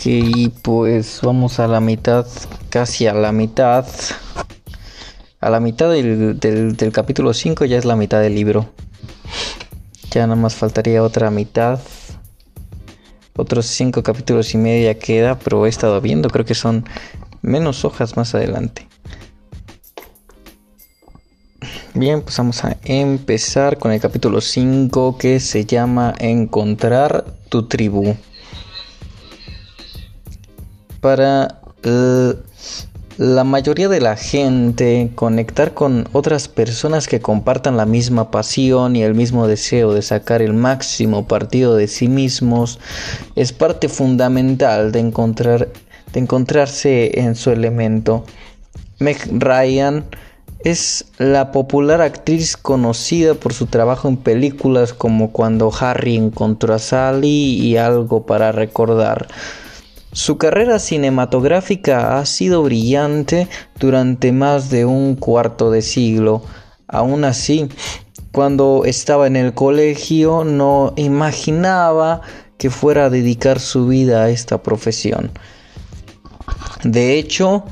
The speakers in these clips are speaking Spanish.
Ok, pues vamos a la mitad, casi a la mitad. A la mitad del, del, capítulo 5 ya es la mitad del libro. Ya nada más faltaría otra mitad. Otros 5 capítulos y medio ya queda, pero he estado viendo, creo que son menos hojas más adelante. Bien, pues vamos a empezar con el capítulo 5 que se llama Encontrar tu tribu para eh, la mayoría de la gente conectar con otras personas que compartan la misma pasión y el mismo deseo de sacar el máximo partido de sí mismos es parte fundamental de encontrar de encontrarse en su elemento. Meg Ryan es la popular actriz conocida por su trabajo en películas como Cuando Harry encontró a Sally y Algo para recordar. Su carrera cinematográfica ha sido brillante durante más de un cuarto de siglo. Aún así, cuando estaba en el colegio no imaginaba que fuera a dedicar su vida a esta profesión. De hecho,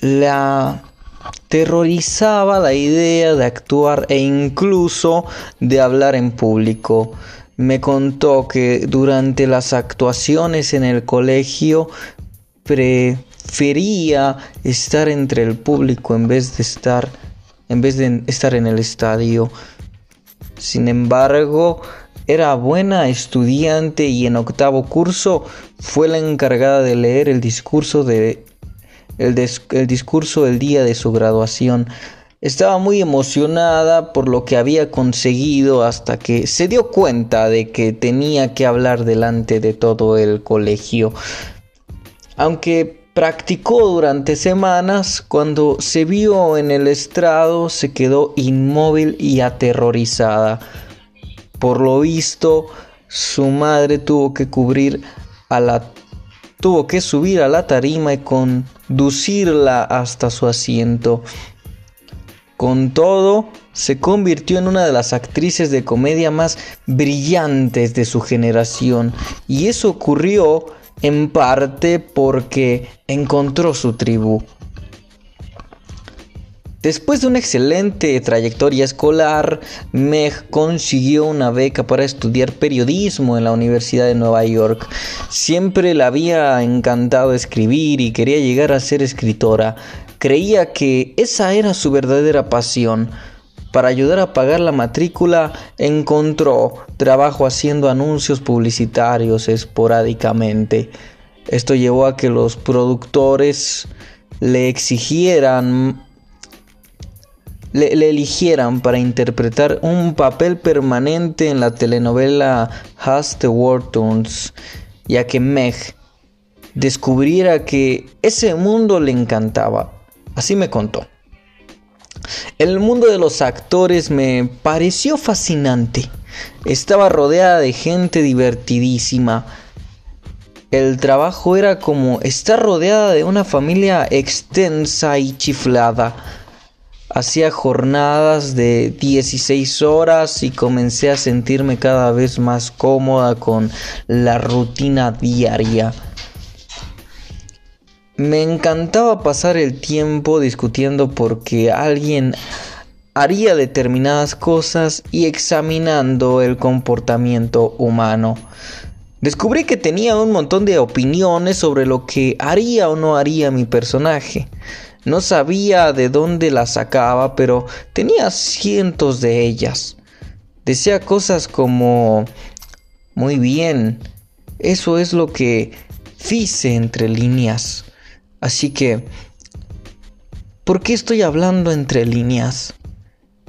la terrorizaba la idea de actuar e incluso de hablar en público me contó que durante las actuaciones en el colegio prefería estar entre el público en vez de estar en vez de estar en el estadio. Sin embargo, era buena estudiante y en octavo curso fue la encargada de leer el discurso el, del día de su graduación. Estaba muy emocionada por lo que había conseguido hasta que se dio cuenta de que tenía que hablar delante de todo el colegio. Aunque practicó durante semanas, cuando se vio en el estrado se quedó inmóvil y aterrorizada. Por lo visto, su madre tuvo que cubrir a la tuvo que subir a la tarima y conducirla hasta su asiento. Con todo, se convirtió en una de las actrices de comedia más brillantes de su generación y eso ocurrió en parte porque encontró su tribu. Después de una excelente trayectoria escolar, Meg consiguió una beca para estudiar periodismo en la Universidad de Nueva York. Siempre le había encantado escribir y quería llegar a ser escritora. Creía que esa era su verdadera pasión. Para ayudar a pagar la matrícula encontró trabajo haciendo anuncios publicitarios esporádicamente. Esto llevó a que los productores le exigieran le, eligieran para interpretar un papel permanente en la telenovela Has the ya que Meg descubriera que ese mundo le encantaba. Así me contó. El mundo de los actores me pareció fascinante. Estaba rodeada de gente divertidísima. El trabajo era como estar rodeada de una familia extensa y chiflada. Hacía jornadas de 16 horas y comencé a sentirme cada vez más cómoda con la rutina diaria. Me encantaba pasar el tiempo discutiendo porque alguien haría determinadas cosas y examinando el comportamiento humano. Descubrí que tenía un montón de opiniones sobre lo que haría o no haría mi personaje. No sabía de dónde las sacaba, pero tenía cientos de ellas. Decía cosas como, muy bien, eso es lo que hice entre líneas. Así que, ¿por qué estoy hablando entre líneas?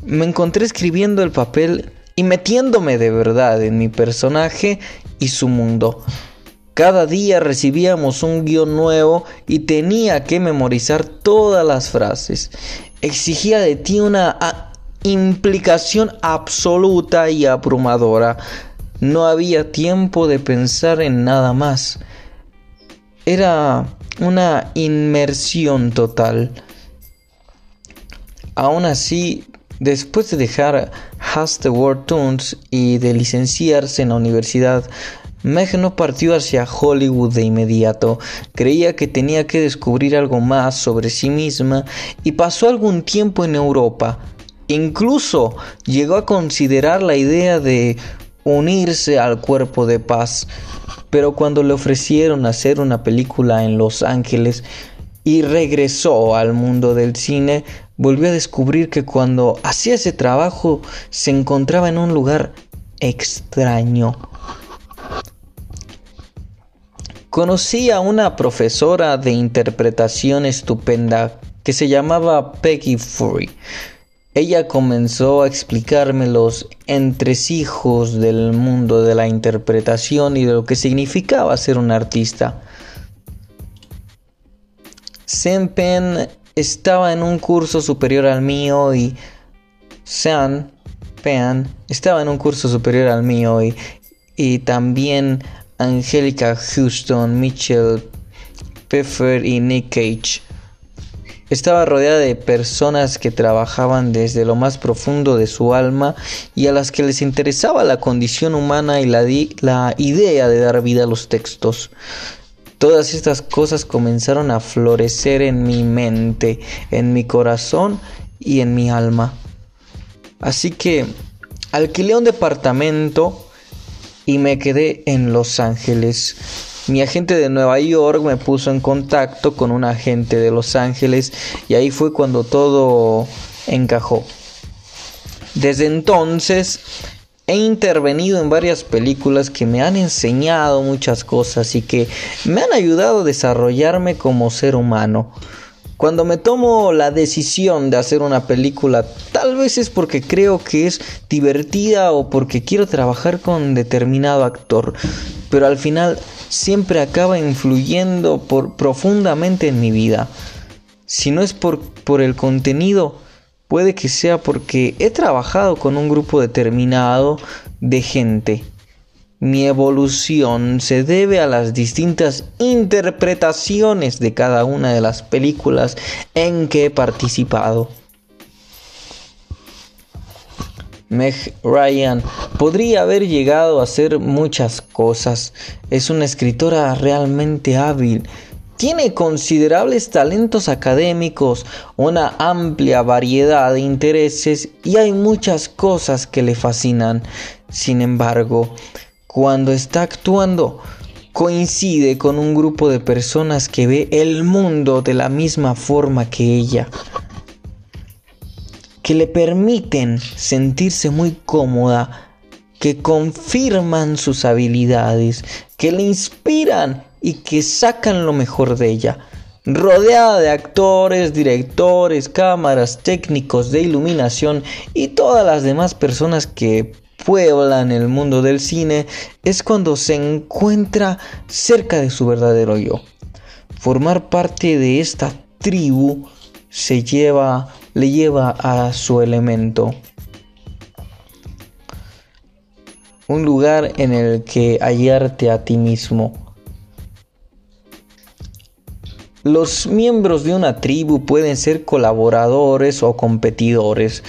Me encontré escribiendo el papel y metiéndome de verdad en mi personaje y su mundo. Cada día recibíamos un guion nuevo y tenía que memorizar todas las frases. Exigía de ti una implicación absoluta y abrumadora. No había tiempo de pensar en nada más. Era una inmersión total. Aún así, después de dejar Has the World Tunes y de licenciarse en la Universidad Meg no partió hacia Hollywood de inmediato, creía que tenía que descubrir algo más sobre sí misma y pasó algún tiempo en Europa. Incluso llegó a considerar la idea de unirse al cuerpo de paz, pero cuando le ofrecieron hacer una película en Los Ángeles y regresó al mundo del cine, volvió a descubrir que cuando hacía ese trabajo se encontraba en un lugar extraño. Conocí a una profesora de interpretación estupenda que se llamaba Peggy Fury. Ella comenzó a explicarme los entresijos del mundo de la interpretación y de lo que significaba ser un artista. Sempen estaba en un curso superior al mío y Sean Pen estaba en un curso superior al mío y, y también Angelica Houston, Mitchell Pfeffer y Nick Cage. Estaba rodeada de personas que trabajaban desde lo más profundo de su alma y a las que les interesaba la condición humana y la, la idea de dar vida a los textos. Todas estas cosas comenzaron a florecer en mi mente, en mi corazón y en mi alma. Así que alquilé un departamento y me quedé en Los Ángeles. Mi agente de Nueva York me puso en contacto con un agente de Los Ángeles y ahí fue cuando todo encajó. Desde entonces he intervenido en varias películas que me han enseñado muchas cosas y que me han ayudado a desarrollarme como ser humano. Cuando me tomo la decisión de hacer una película, tal vez es porque creo que es divertida o porque quiero trabajar con determinado actor, pero al final siempre acaba influyendo por, profundamente en mi vida. Si no es por, por el contenido, puede que sea porque he trabajado con un grupo determinado de gente. Mi evolución se debe a las distintas interpretaciones de cada una de las películas en que he participado. Meg Ryan podría haber llegado a hacer muchas cosas. Es una escritora realmente hábil. Tiene considerables talentos académicos, una amplia variedad de intereses y hay muchas cosas que le fascinan. Sin embargo, cuando está actuando, coincide con un grupo de personas que ve el mundo de la misma forma que ella que le permiten sentirse muy cómoda, que confirman sus habilidades, que le inspiran y que sacan lo mejor de ella. Rodeada de actores, directores, cámaras, técnicos de iluminación y todas las demás personas que pueblan el mundo del cine, es cuando se encuentra cerca de su verdadero yo. Formar parte de esta tribu se lleva le lleva a su elemento. Un lugar en el que hallarte a ti mismo. Los miembros de una tribu pueden ser colaboradores o competidores,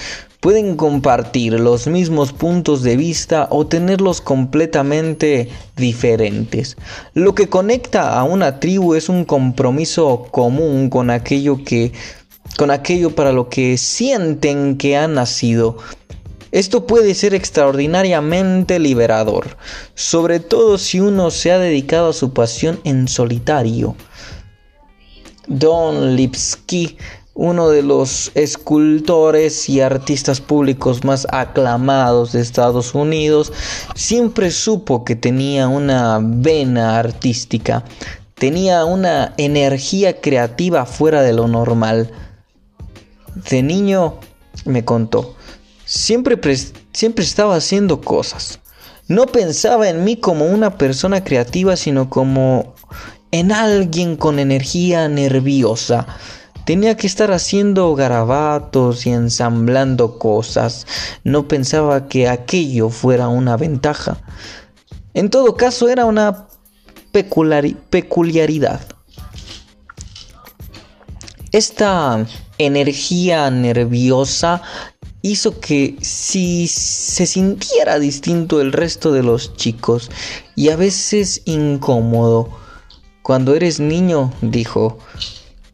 pueden compartir los mismos puntos de vista o tenerlos completamente diferentes. Lo que conecta a una tribu es un compromiso común con aquello que con aquello para lo que sienten que han nacido. Esto puede ser extraordinariamente liberador, sobre todo si uno se ha dedicado a su pasión en solitario. Don Lipsky, uno de los escultores y artistas públicos más aclamados de Estados Unidos, siempre supo que tenía una vena artística, tenía una energía creativa fuera de lo normal. De niño, me contó, siempre, siempre estaba haciendo cosas. No pensaba en mí como una persona creativa, sino como en alguien con energía nerviosa. Tenía que estar haciendo garabatos y ensamblando cosas. No pensaba que aquello fuera una ventaja. En todo caso, era una peculiaridad. Esta energía nerviosa hizo que si se sintiera distinto del resto de los chicos y a veces incómodo. Cuando eres niño, dijo,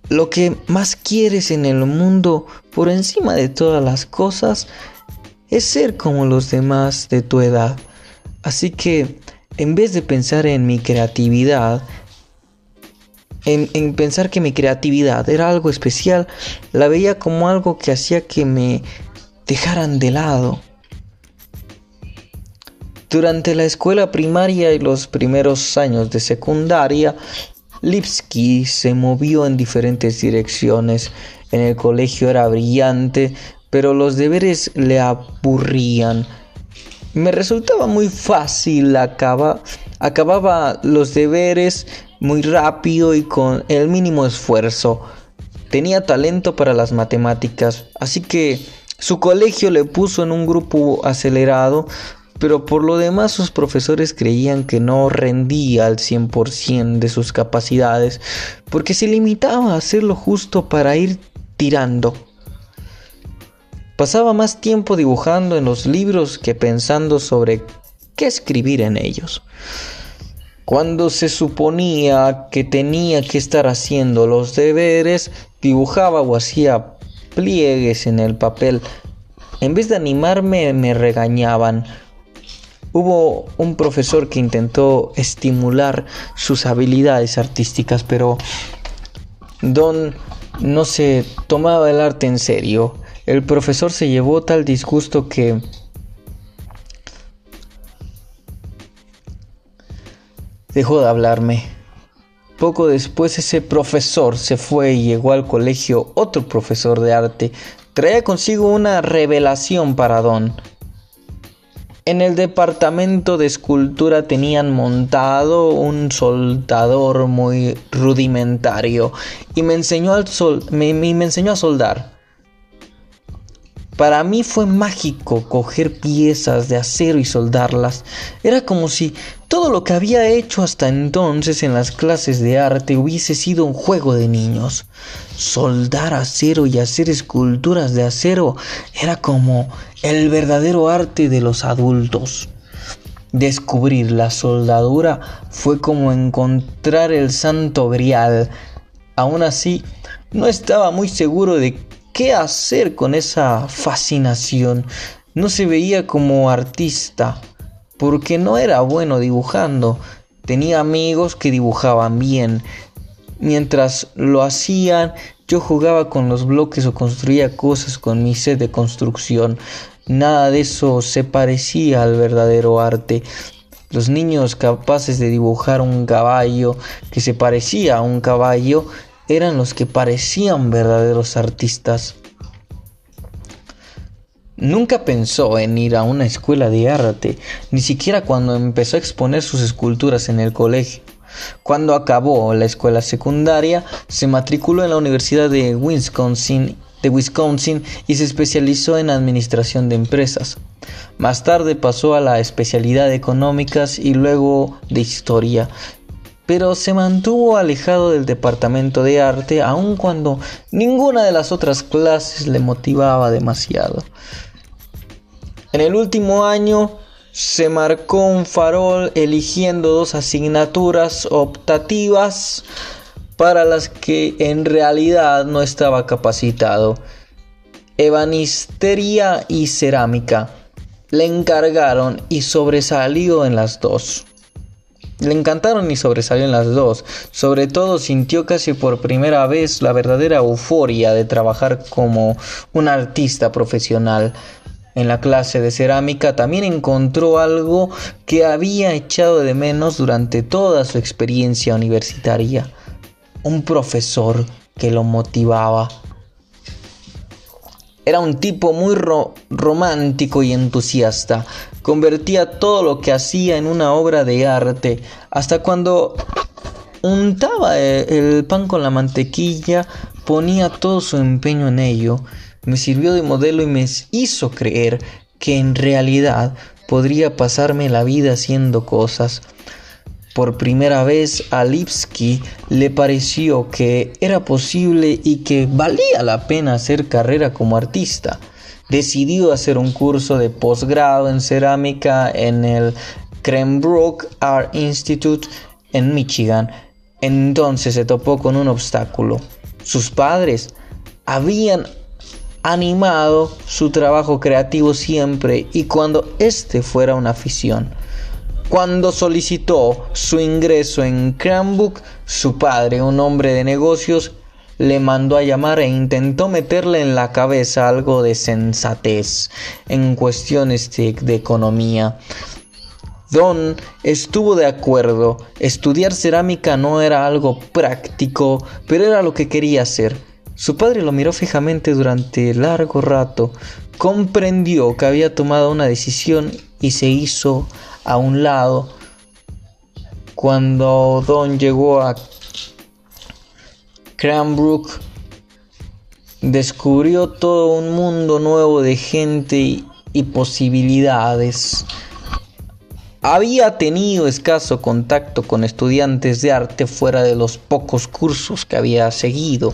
lo que más quieres en el mundo por encima de todas las cosas es ser como los demás de tu edad. Así que en vez de pensar en mi creatividad, en, pensar que mi creatividad era algo especial, la veía como algo que hacía que me dejaran de lado. Durante la escuela primaria y los primeros años de secundaria, Lipsky se movió en diferentes direcciones. En el colegio era brillante, pero los deberes le aburrían. Me resultaba muy fácil, acaba, acababa los deberes muy rápido y con el mínimo esfuerzo. Tenía talento para las matemáticas, así que su colegio le puso en un grupo acelerado, pero por lo demás sus profesores creían que no rendía al 100% de sus capacidades, porque se limitaba a hacer lo justo para ir tirando. Pasaba más tiempo dibujando en los libros que pensando sobre qué escribir en ellos. Cuando se suponía que tenía que estar haciendo los deberes, dibujaba o hacía pliegues en el papel. En vez de animarme, me regañaban. Hubo un profesor que intentó estimular sus habilidades artísticas, pero Don no se tomaba el arte en serio. El profesor se llevó tal disgusto que dejó de hablarme. Poco después ese profesor se fue y llegó al colegio otro profesor de arte. Traía consigo una revelación para Don. En el departamento de escultura tenían montado un soldador muy rudimentario y me enseñó, me enseñó a soldar. Para mí fue mágico coger piezas de acero y soldarlas. Era como si todo lo que había hecho hasta entonces en las clases de arte hubiese sido un juego de niños. Soldar acero y hacer esculturas de acero era como el verdadero arte de los adultos. Descubrir la soldadura fue como encontrar el santo grial. Aún así, no estaba muy seguro de qué hacer con esa fascinación. No se veía como artista porque no era bueno dibujando. Tenía amigos que dibujaban bien. Mientras lo hacían, yo jugaba con los bloques o construía cosas con mi set de construcción. Nada de eso se parecía al verdadero arte. Los niños capaces de dibujar un caballo que se parecía a un caballo eran los que parecían verdaderos artistas. Nunca pensó en ir a una escuela de arte, ni siquiera cuando empezó a exponer sus esculturas en el colegio. Cuando acabó la escuela secundaria, se matriculó en la Universidad de Wisconsin, de Wisconsin y se especializó en administración de empresas. Más tarde pasó a la especialidad de económicas y luego de historia, pero se mantuvo alejado del departamento de arte aun cuando ninguna de las otras clases le motivaba demasiado. En el último año se marcó un farol eligiendo dos asignaturas optativas para las que en realidad no estaba capacitado. Ebanistería y cerámica. Le encargaron y sobresalió en las dos. Le encantaron y sobresalió en las dos. Sobre todo sintió casi por primera vez la verdadera euforia de trabajar como un artista profesional. En la clase de cerámica también encontró algo que había echado de menos durante toda su experiencia universitaria. Un profesor que lo motivaba. Era un tipo muy romántico y entusiasta. Convertía todo lo que hacía en una obra de arte. Hasta cuando untaba el pan con la mantequilla, ponía todo su empeño en ello me sirvió de modelo y me hizo creer que en realidad podría pasarme la vida haciendo cosas. Por primera vez a Lipsky le pareció que era posible y que valía la pena hacer carrera como artista. Decidió hacer un curso de posgrado en cerámica en el Cranbrook Art Institute en Michigan. Entonces se topó con un obstáculo. Sus padres habían animado su trabajo creativo siempre y cuando este fuera una afición. Cuando solicitó su ingreso en Cranbrook, su padre, un hombre de negocios, le mandó a llamar e intentó meterle en la cabeza algo de sensatez en cuestiones de, economía. Don estuvo de acuerdo, estudiar cerámica no era algo práctico, pero era lo que quería hacer. Su padre lo miró fijamente durante largo rato, comprendió que había tomado una decisión y se hizo a un lado. Cuando Don llegó a Cranbrook descubrió todo un mundo nuevo de gente y, posibilidades. Había tenido escaso contacto con estudiantes de arte fuera de los pocos cursos que había seguido.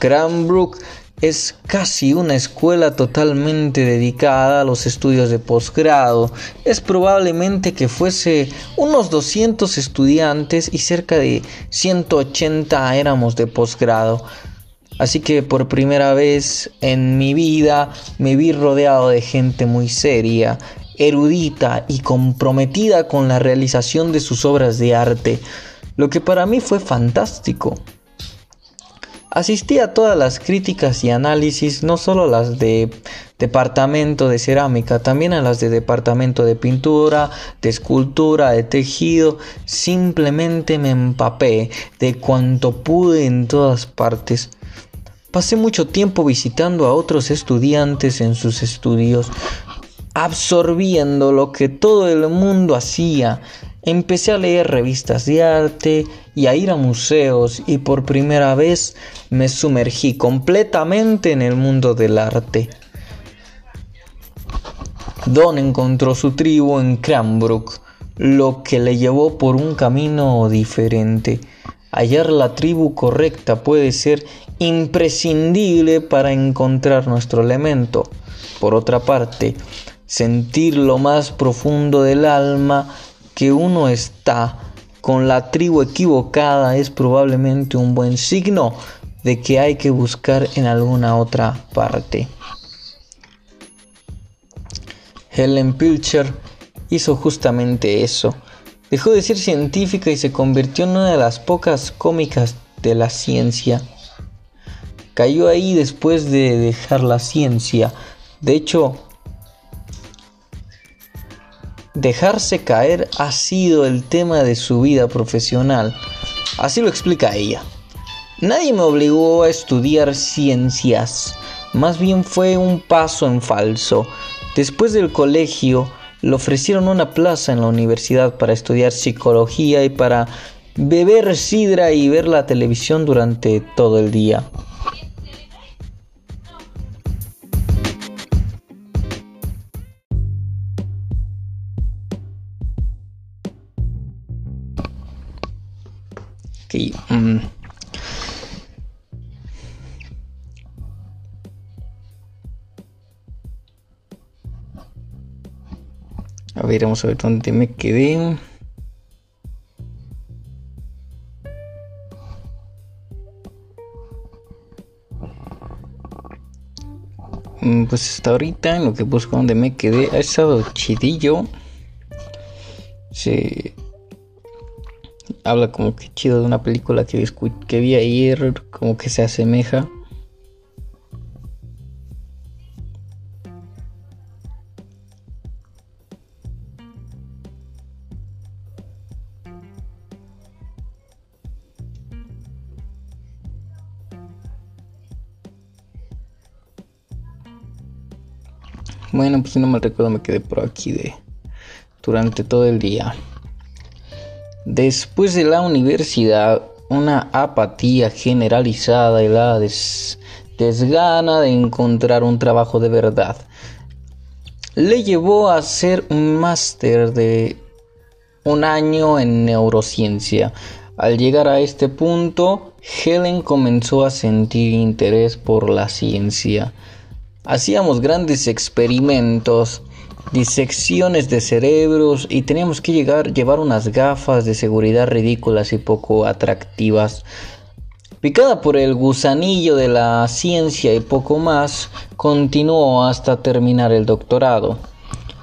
Cranbrook es casi una escuela totalmente dedicada a los estudios de posgrado. Es probablemente que fuese unos 200 estudiantes y cerca de 180 éramos de posgrado. Así que por primera vez en mi vida me vi rodeado de gente muy seria, erudita y comprometida con la realización de sus obras de arte, lo que para mí fue fantástico. Asistí a todas las críticas y análisis, no solo las de departamento de cerámica, también a las de departamento de pintura, de escultura, de tejido. Simplemente me empapé de cuanto pude en todas partes. Pasé mucho tiempo visitando a otros estudiantes en sus estudios, absorbiendo lo que todo el mundo hacía, Empecé a leer revistas de arte y a ir a museos y por primera vez me sumergí completamente en el mundo del arte. Don encontró su tribu en Cranbrook, lo que le llevó por un camino diferente. Hallar la tribu correcta puede ser imprescindible para encontrar nuestro elemento. Por otra parte, sentir lo más profundo del alma que uno está con la tribu equivocada es probablemente un buen signo de que hay que buscar en alguna otra parte. Helen Pilcher hizo justamente eso. Dejó de ser científica y se convirtió en una de las pocas cómicas de la ciencia. Cayó ahí después de dejar la ciencia. De hecho, Dejarse caer ha sido el tema de su vida profesional. Así lo explica ella. Nadie me obligó a estudiar ciencias, más bien fue un paso en falso. Después del colegio, le ofrecieron una plaza en la universidad para estudiar psicología y para beber sidra y ver la televisión durante todo el día. Mm. A ver, vamos a ver dónde me quedé. Mm, pues hasta ahorita en lo que busco donde me quedé ha estado chidillo. Sí habla como que chido de una película que, que vi ayer, como que se asemeja. Bueno, pues si no me recuerdo me quedé por aquí de durante todo el día. Después de la universidad, una apatía generalizada y la desgana de encontrar un trabajo de verdad le llevó a hacer un máster de un año en neurociencia. Al llegar a este punto, Helen comenzó a sentir interés por la ciencia. hacíamos grandes experimentos, disecciones de cerebros y teníamos que llegar, llevar unas gafas de seguridad ridículas y poco atractivas. Picada por el gusanillo de la ciencia y poco más, continuó hasta terminar el doctorado.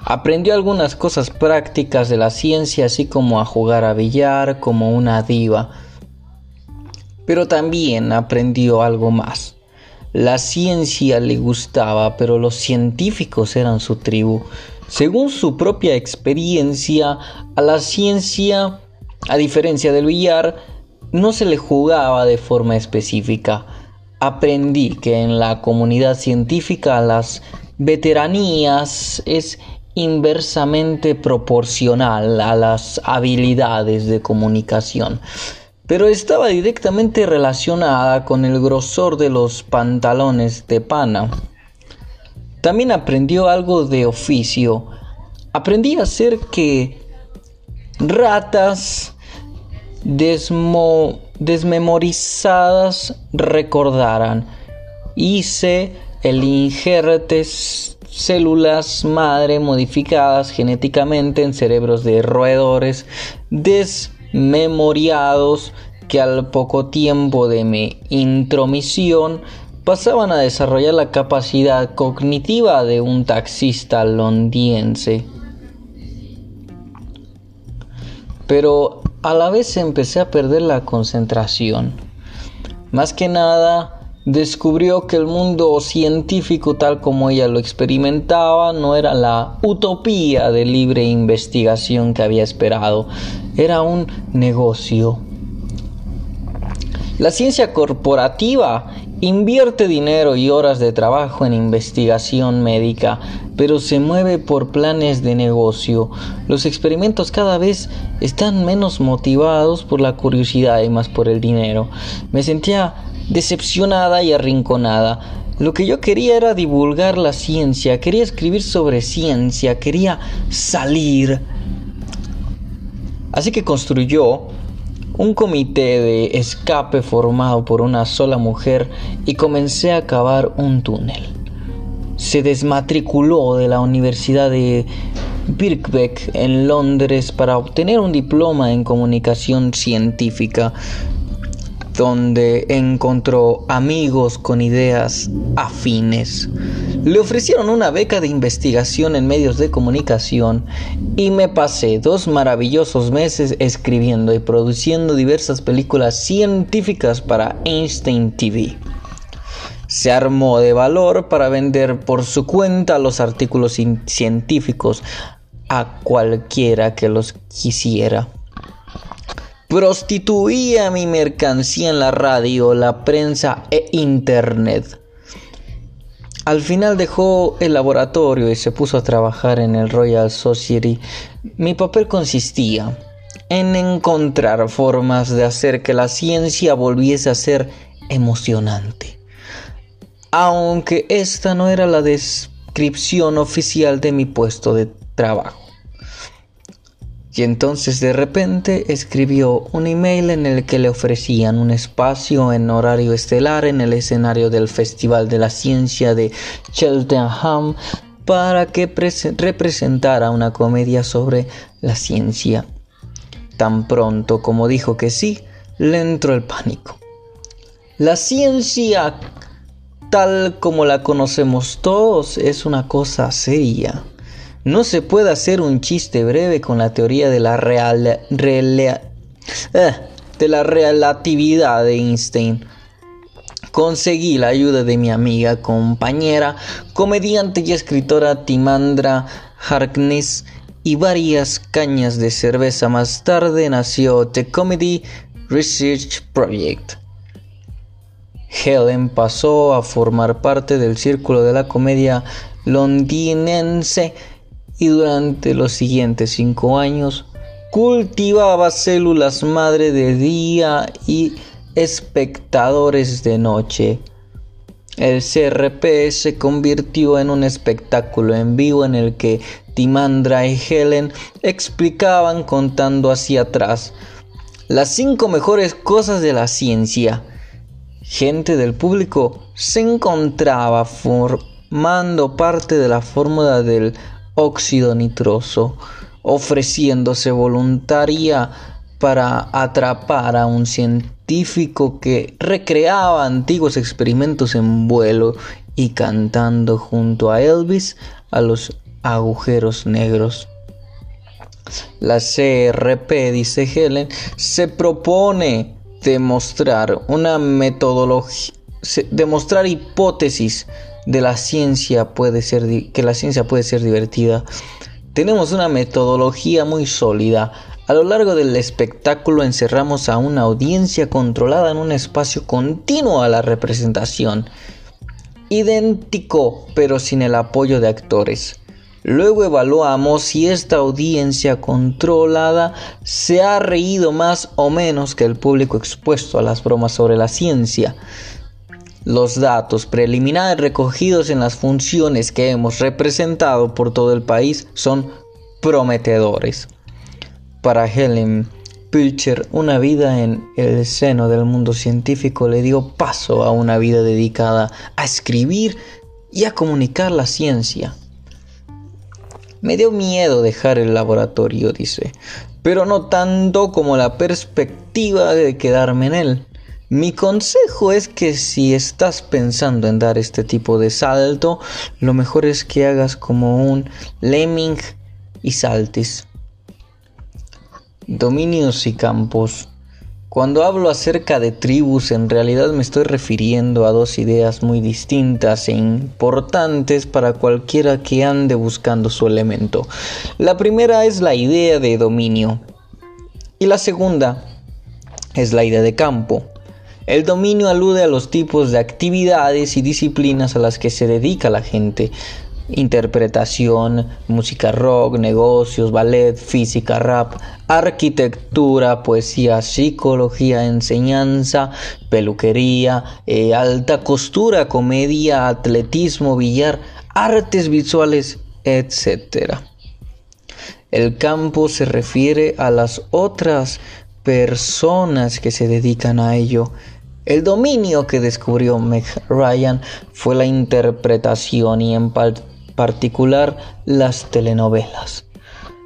Aprendió algunas cosas prácticas de la ciencia, así como a jugar a billar como una diva. Pero también aprendió algo más. La ciencia le gustaba, pero los científicos eran su tribu. Según su propia experiencia, a la ciencia, a diferencia del billar, no se le jugaba de forma específica. Aprendí que en la comunidad científica las veteranías es inversamente proporcional a las habilidades de comunicación, pero estaba directamente relacionada con el grosor de los pantalones de pana. También aprendió algo de oficio. Aprendí a hacer que ratas desmemorizadas recordaran. Hice el injertes células madre modificadas genéticamente en cerebros de roedores desmemoriados que al poco tiempo de mi intromisión pasaban a desarrollar la capacidad cognitiva de un taxista londiense. Pero a la vez empecé a perder la concentración. Más que nada, descubrió que el mundo científico tal como ella lo experimentaba no era la utopía de libre investigación que había esperado, era un negocio. La ciencia corporativa invierte dinero y horas de trabajo en investigación médica, pero se mueve por planes de negocio. Los experimentos cada vez están menos motivados por la curiosidad y más por el dinero. Me sentía decepcionada y arrinconada. Lo que yo quería era divulgar la ciencia, quería escribir sobre ciencia, quería salir. Así que construyó un comité de escape formado por una sola mujer y comencé a cavar un túnel. Se desmatriculó de la Universidad de Birkbeck en Londres para obtener un diploma en comunicación científica donde encontró amigos con ideas afines. Le ofrecieron una beca de investigación en medios de comunicación y me pasé dos maravillosos meses escribiendo y produciendo diversas películas científicas para Einstein TV. Se armó de valor para vender por su cuenta los artículos científicos a cualquiera que los quisiera. Prostituía mi mercancía en la radio, la prensa e internet. Al final dejó el laboratorio y se puso a trabajar en el Royal Society. Mi papel consistía en encontrar formas de hacer que la ciencia volviese a ser emocionante. Aunque esta no era la descripción oficial de mi puesto de trabajo. Y entonces de repente escribió un email en el que le ofrecían un espacio en horario estelar en el escenario del Festival de la Ciencia de Cheltenham para que representara una comedia sobre la ciencia. Tan pronto como dijo que sí, le entró el pánico. La ciencia, tal como la conocemos todos, es una cosa seria. No se puede hacer un chiste breve con la teoría de la, real, eh, de la relatividad de Einstein. Conseguí la ayuda de mi amiga, compañera, comediante y escritora Timandra Harkness y varias cañas de cerveza más tarde nació The Comedy Research Project. Helen pasó a formar parte del círculo de la comedia londinense y durante los siguientes cinco años cultivaba células madre de día y espectadores de noche. El CRP se convirtió en un espectáculo en vivo en el que Timandra y Helen explicaban contando hacia atrás las cinco mejores cosas de la ciencia. Gente del público se encontraba tomando parte de la fórmula del óxido nitroso, ofreciéndose voluntaria para atrapar a un científico que recreaba antiguos experimentos en vuelo y cantando junto a Elvis a los agujeros negros. La CRP, dice Helen, se propone demostrar una metodología, demostrar hipótesis de la ciencia puede ser que la ciencia puede ser divertida. Tenemos una metodología muy sólida. A lo largo del espectáculo encerramos a una audiencia controlada en un espacio continuo a la representación, idéntico pero sin el apoyo de actores. Luego evaluamos si esta audiencia controlada se ha reído más o menos que el público expuesto a las bromas sobre la ciencia. Los datos preliminares recogidos en las funciones que hemos representado por todo el país son prometedores. Para Helen Pilcher, una vida en el seno del mundo científico le dio paso a una vida dedicada a escribir y a comunicar la ciencia. Me dio miedo dejar el laboratorio, dice, pero no tanto como la perspectiva de quedarme en él. Mi consejo es que si estás pensando en dar este tipo de salto, lo mejor es que hagas como un lemming y saltes. Dominios y campos. Cuando hablo acerca de tribus, en realidad me estoy refiriendo a dos ideas muy distintas e importantes para cualquiera que ande buscando su elemento. La primera es la idea de dominio y la segunda es la idea de campo. El dominio alude a los tipos de actividades y disciplinas a las que se dedica la gente, interpretación, música rock, negocios, ballet, física, rap, arquitectura, poesía, psicología, enseñanza, peluquería, eh, alta costura, comedia, atletismo, billar, artes visuales, etc. El campo se refiere a las otras personas que se dedican a ello. El dominio que descubrió Meg Ryan fue la interpretación y en particular las telenovelas.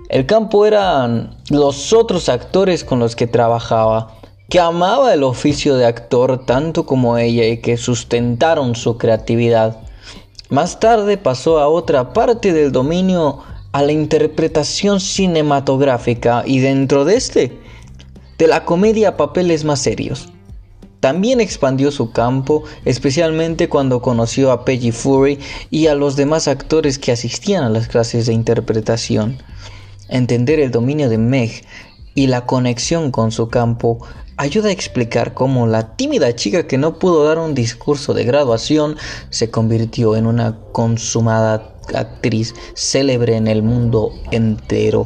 El campo eran los otros actores con los que trabajaba, que amaba el oficio de actor tanto como ella y que sustentaron su creatividad. Más tarde pasó a otra parte del dominio, a la interpretación cinematográfica y dentro de este, de la comedia a papeles más serios. También expandió su campo, especialmente cuando conoció a Peggy Fury y a los demás actores que asistían a las clases de interpretación. Entender el dominio de Meg y la conexión con su campo ayuda a explicar cómo la tímida chica que no pudo dar un discurso de graduación se convirtió en una consumada actriz célebre en el mundo entero.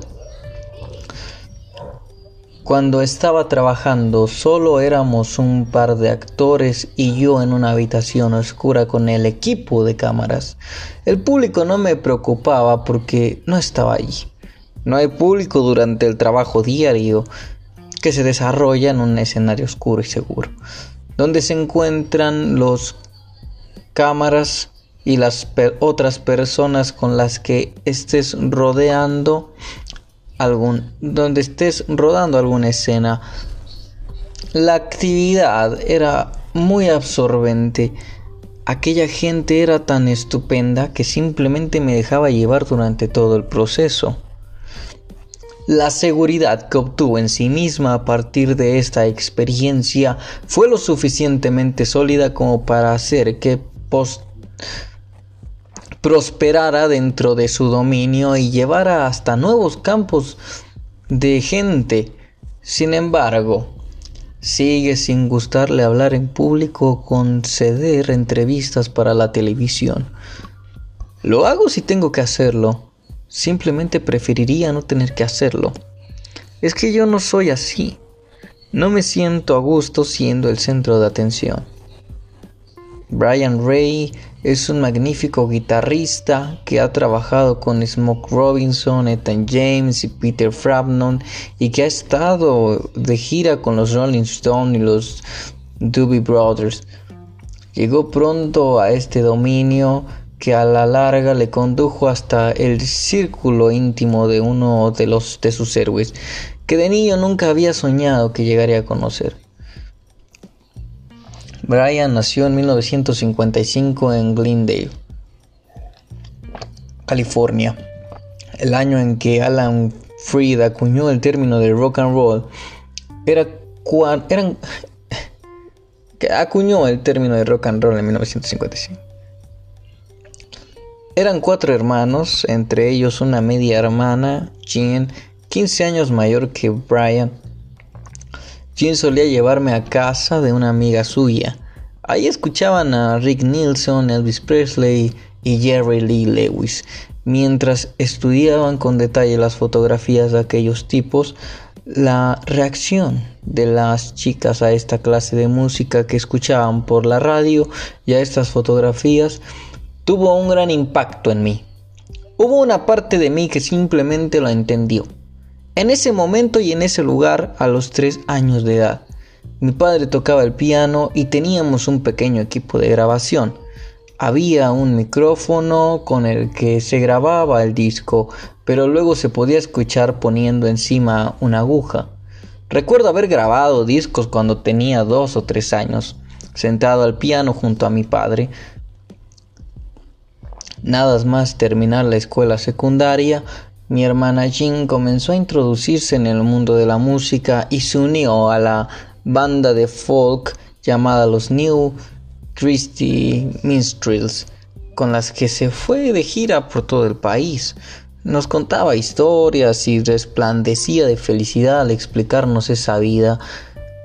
Cuando estaba trabajando solo éramos un par de actores y yo en una habitación oscura con el equipo de cámaras. El público no me preocupaba porque no estaba allí. No hay público durante el trabajo diario que se desarrolla en un escenario oscuro y seguro, donde se encuentran los cámaras y las otras personas con las que estés rodeando algún, donde estés rodando alguna escena. La actividad era muy absorbente. Aquella gente era tan estupenda que simplemente me dejaba llevar durante todo el proceso. La seguridad que obtuvo en sí misma a partir de esta experiencia fue lo suficientemente sólida como para hacer que post prosperara dentro de su dominio y llevara hasta nuevos campos de gente. Sin embargo, sigue sin gustarle hablar en público o conceder entrevistas para la televisión. Lo hago si tengo que hacerlo. Simplemente preferiría no tener que hacerlo. Es que yo no soy así. No me siento a gusto siendo el centro de atención. Brian Ray es un magnífico guitarrista que ha trabajado con Smoke Robinson, Ethan James y Peter Frampton y que ha estado de gira con los Rolling Stones y los Doobie Brothers. Llegó pronto a este dominio que a la larga le condujo hasta el círculo íntimo de uno de los de sus héroes, que de niño nunca había soñado que llegaría a conocer. Brian nació en 1955 en Glendale, California, el año en que Alan Freed acuñó el término de rock and roll. Era eran que acuñó el término de rock and roll en 1955. Eran cuatro hermanos, entre ellos una media hermana, Jean, 15 años mayor que Brian. Jean solía llevarme a casa de una amiga suya. Ahí escuchaban a Rick Nielsen, Elvis Presley y Jerry Lee Lewis. Mientras estudiaban con detalle las fotografías de aquellos tipos, la reacción de las chicas a esta clase de música que escuchaban por la radio y a estas fotografías tuvo un gran impacto en mí. Hubo una parte de mí que simplemente lo entendió. En ese momento y en ese lugar, a los tres años de edad, mi padre tocaba el piano y teníamos un pequeño equipo de grabación. Había un micrófono con el que se grababa el disco, pero luego se podía escuchar poniendo encima una aguja. Recuerdo haber grabado discos cuando tenía dos o tres años, sentado al piano junto a mi padre, Nada más terminar la escuela secundaria, mi hermana Jean comenzó a introducirse en el mundo de la música y se unió a la banda de folk llamada los New Christie Minstrels, con las que se fue de gira por todo el país. Nos contaba historias y resplandecía de felicidad al explicarnos esa vida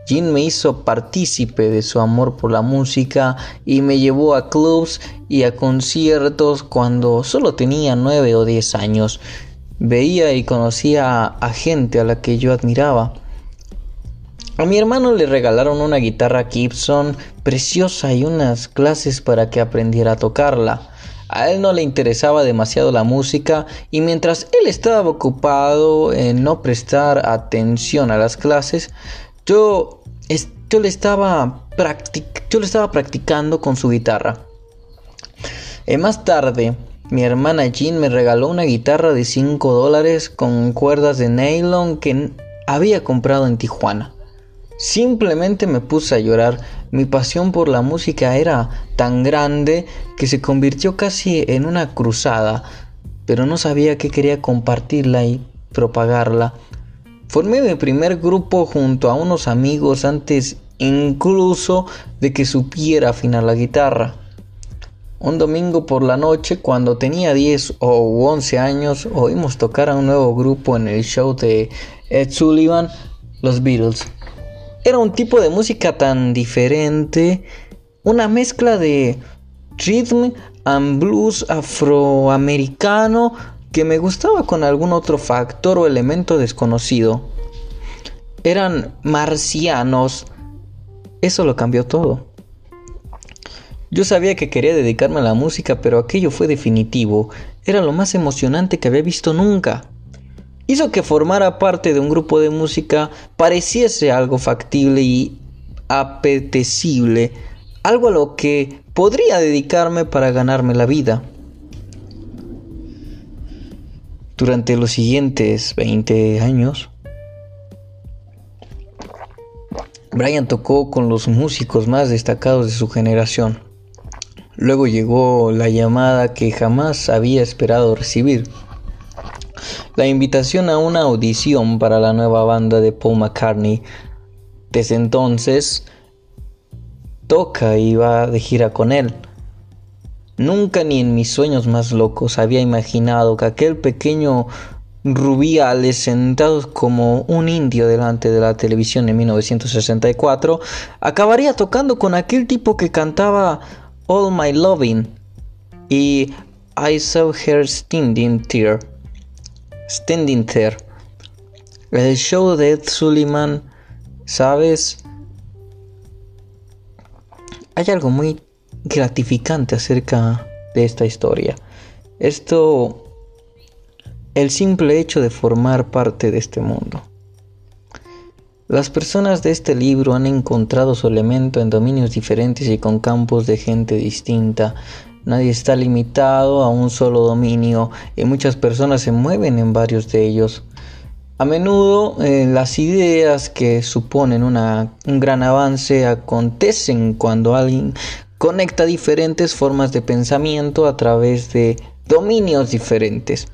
Jean me hizo partícipe de su amor por la música y me llevó a clubs y a conciertos cuando solo tenía nueve o diez años. Veía y conocía a gente a la que yo admiraba. A mi hermano le regalaron una guitarra Gibson preciosa y unas clases para que aprendiera a tocarla. A él no le interesaba demasiado la música y mientras él estaba ocupado en no prestar atención a las clases, yo yo le estaba, practicando con su guitarra. Eh, más tarde, mi hermana Jean me regaló una guitarra de 5 dólares con cuerdas de nylon que había comprado en Tijuana. Simplemente me puse a llorar. Mi pasión por la música era tan grande que se convirtió casi en una cruzada, pero no sabía que quería compartirla y propagarla. Formé mi primer grupo junto a unos amigos antes incluso de que supiera afinar la guitarra. Un domingo por la noche, cuando tenía 10 o 11 años, oímos tocar a un nuevo grupo en el show de Ed Sullivan, los Beatles. Era un tipo de música tan diferente, una mezcla de rhythm and blues afroamericano que me gustaba con algún otro factor o elemento desconocido. Eran marcianos. Eso lo cambió todo. Yo sabía que quería dedicarme a la música, pero aquello fue definitivo. Era lo más emocionante que había visto nunca. Hizo que formara parte de un grupo de música pareciese algo factible y apetecible, algo a lo que podría dedicarme para ganarme la vida. Durante los siguientes 20 años, Brian tocó con los músicos más destacados de su generación. Luego llegó la llamada que jamás había esperado recibir. La invitación a una audición para la nueva banda de Paul McCartney. Desde entonces, toca y va de gira con él. Nunca ni en mis sueños más locos había imaginado que aquel pequeño Rubiales sentado como un indio delante de la televisión en 1964 acabaría tocando con aquel tipo que cantaba All My Loving y I Saw Her Standing There. Standing There. El show de Ed Sullivan, ¿sabes? Hay algo muy gratificante acerca de esta historia. Esto, el simple hecho de formar parte de este mundo. Las personas de este libro han encontrado su elemento en dominios diferentes y con campos de gente distinta. Nadie está limitado a un solo dominio y muchas personas se mueven en varios de ellos. A menudo eh, las ideas que suponen un gran avance acontecen cuando alguien conecta diferentes formas de pensamiento a través de dominios diferentes.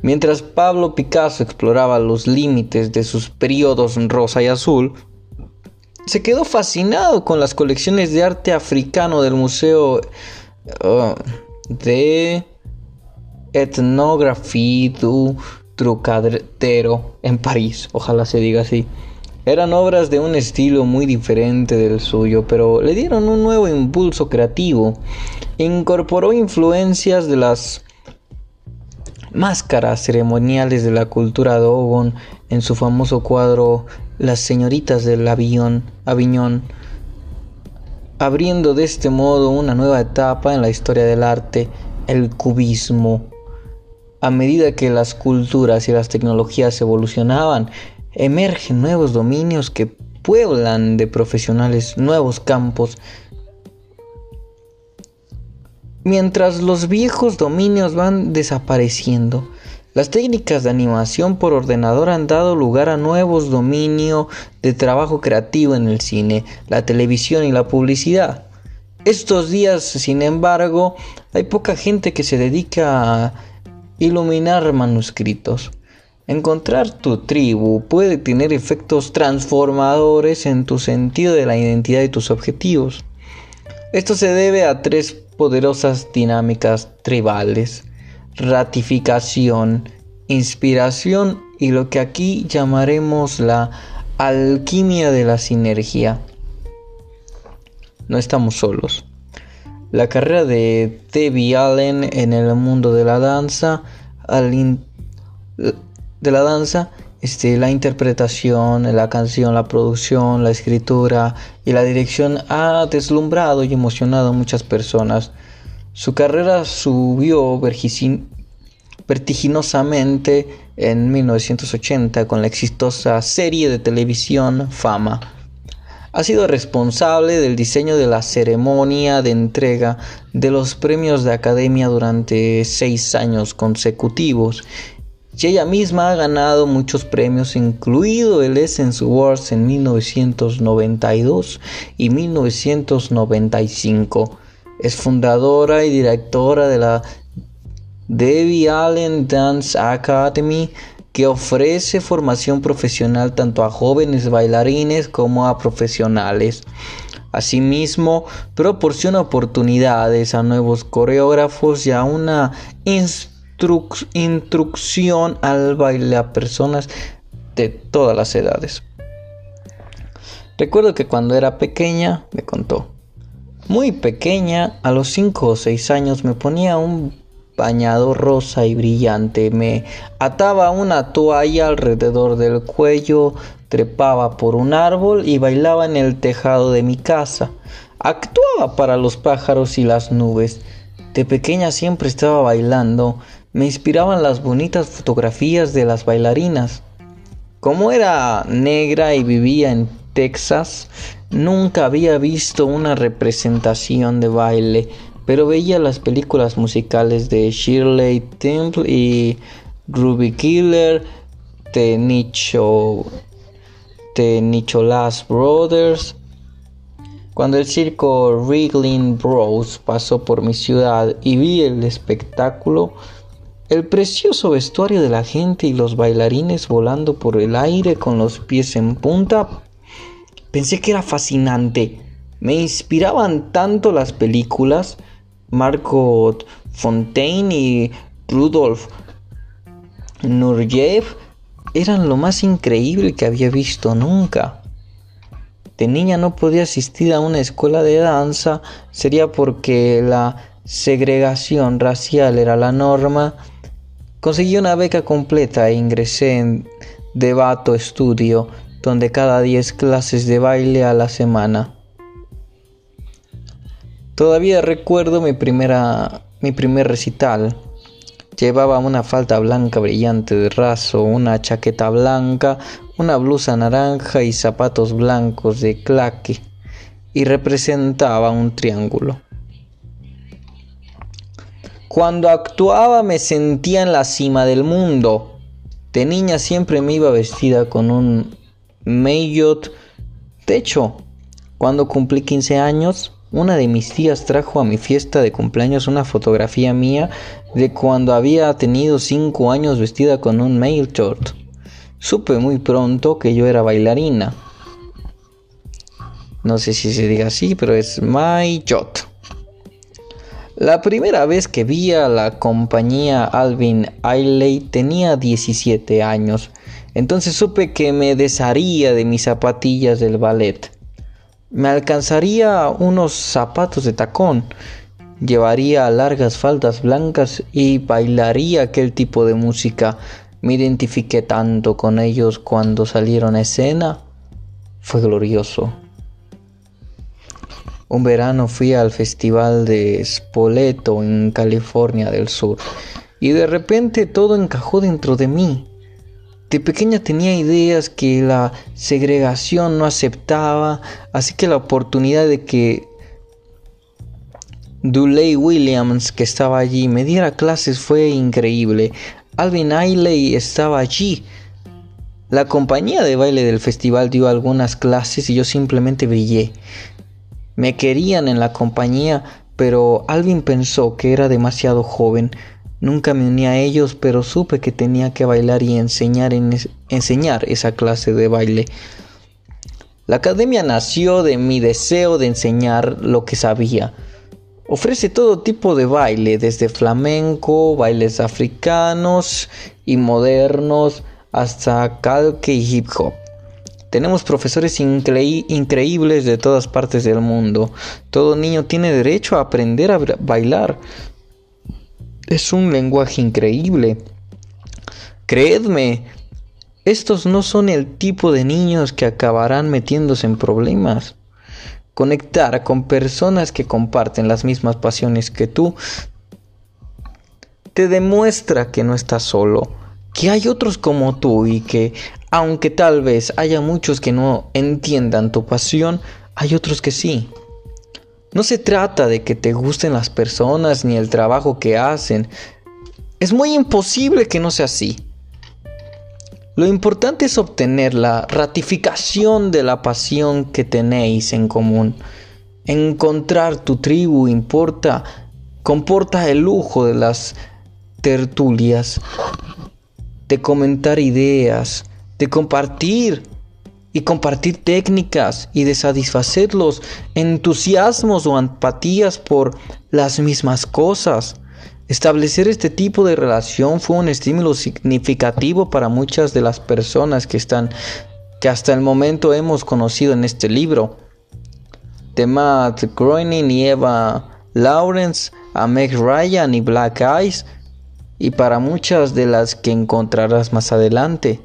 Mientras Pablo Picasso exploraba los límites de sus periodos rosa y azul, se quedó fascinado con las colecciones de arte africano del Museo uh, de Ethnographie du Trucadero en París, ojalá se diga así. Eran obras de un estilo muy diferente del suyo, pero le dieron un nuevo impulso creativo. Incorporó influencias de las máscaras ceremoniales de la cultura Dogon en su famoso cuadro Las señoritas del Avión, Aviñón, abriendo de este modo una nueva etapa en la historia del arte, el cubismo. A medida que las culturas y las tecnologías evolucionaban, emergen nuevos dominios que pueblan de profesionales nuevos campos Mientras los viejos dominios van desapareciendo, las técnicas de animación por ordenador han dado lugar a nuevos dominios de trabajo creativo en el cine, la televisión y la publicidad. Estos días, sin embargo, hay poca gente que se dedica a iluminar manuscritos. Encontrar tu tribu puede tener efectos transformadores en tu sentido de la identidad y tus objetivos. Esto se debe a tres poderosas dinámicas tribales, ratificación, inspiración y lo que aquí llamaremos la alquimia de la sinergia. No estamos solos. La carrera de Debbie Allen en el mundo de la danza, de la danza este, la interpretación, la canción, la producción, la escritura y la dirección ha deslumbrado y emocionado a muchas personas. Su carrera subió vertiginosamente en 1980 con la exitosa serie de televisión Fama. Ha sido responsable del diseño de la ceremonia de entrega de los premios de academia durante seis años consecutivos y ella misma ha ganado muchos premios, incluido el Essence Awards en 1992 y 1995. Es fundadora y directora de la Debbie Allen Dance Academy, que ofrece formación profesional tanto a jóvenes bailarines como a profesionales. Asimismo, proporciona oportunidades a nuevos coreógrafos y a una instrucción al baile a personas de todas las edades. Recuerdo que cuando era pequeña, me contó, muy pequeña, a los 5 o 6 años me ponía un bañado rosa y brillante, me ataba una toalla alrededor del cuello, trepaba por un árbol y bailaba en el tejado de mi casa. Actuaba para los pájaros y las nubes. De pequeña siempre estaba bailando, me inspiraban las bonitas fotografías de las bailarinas. Como era negra y vivía en Texas, nunca había visto una representación de baile, pero veía las películas musicales de Shirley Temple y Ruby Killer, de Nicho, de Nicholas Brothers. Cuando el circo Wriggling Bros pasó por mi ciudad y vi el espectáculo, el precioso vestuario de la gente y los bailarines volando por el aire con los pies en punta, pensé que era fascinante. Me inspiraban tanto las películas Marco Fontaine y Rudolf Nureyev eran lo más increíble que había visto nunca. De niña no podía asistir a una escuela de danza, sería porque la segregación racial era la norma Conseguí una beca completa e ingresé en Debato Studio, donde cada 10 clases de baile a la semana. Todavía recuerdo mi, primera, mi primer recital. Llevaba una falda blanca brillante de raso, una chaqueta blanca, una blusa naranja y zapatos blancos de claque, y representaba un triángulo. Cuando actuaba me sentía en la cima del mundo. De niña siempre me iba vestida con un maillot. De hecho, cuando cumplí 15 años, una de mis tías trajo a mi fiesta de cumpleaños una fotografía mía de cuando había tenido 5 años vestida con un maillot. Supe muy pronto que yo era bailarina. No sé si se diga así, pero es maillot. La primera vez que vi a la compañía Alvin Ailey tenía 17 años, entonces supe que me desharía de mis zapatillas del ballet. Me alcanzaría unos zapatos de tacón, llevaría largas faldas blancas y bailaría aquel tipo de música. Me identifiqué tanto con ellos cuando salieron a escena. Fue glorioso. Un verano fui al festival de Spoleto en California del Sur y de repente todo encajó dentro de mí. De pequeña tenía ideas que la segregación no aceptaba, así que la oportunidad de que Duley Williams, que estaba allí, me diera clases fue increíble. Alvin Ailey estaba allí. La compañía de baile del festival dio algunas clases y yo simplemente brillé. Me querían en la compañía, pero Alvin pensó que era demasiado joven. Nunca me uní a ellos, pero supe que tenía que bailar y enseñar, enseñar esa clase de baile. La academia nació de mi deseo de enseñar lo que sabía. Ofrece todo tipo de baile, desde flamenco, bailes africanos y modernos, hasta calque y hip hop. Tenemos profesores increíbles de todas partes del mundo. Todo niño tiene derecho a aprender a bailar. Es un lenguaje increíble. Creedme, estos no son el tipo de niños que acabarán metiéndose en problemas. Conectar con personas que comparten las mismas pasiones que tú te demuestra que no estás solo, que hay otros como tú y que aunque tal vez haya muchos que no entiendan tu pasión, hay otros que sí. No se trata de que te gusten las personas ni el trabajo que hacen. Es muy imposible que no sea así. Lo importante es obtener la ratificación de la pasión que tenéis en común. Encontrar tu tribu importa, comporta el lujo de las tertulias, de comentar ideas, de compartir y compartir técnicas y de satisfacer los entusiasmos o empatías por las mismas cosas. Establecer este tipo de relación fue un estímulo significativo para muchas de las personas que están que hasta el momento hemos conocido en este libro. De Matt Groening y Eva Lawrence a Meg Ryan y Black Eyes y para muchas de las que encontrarás más adelante.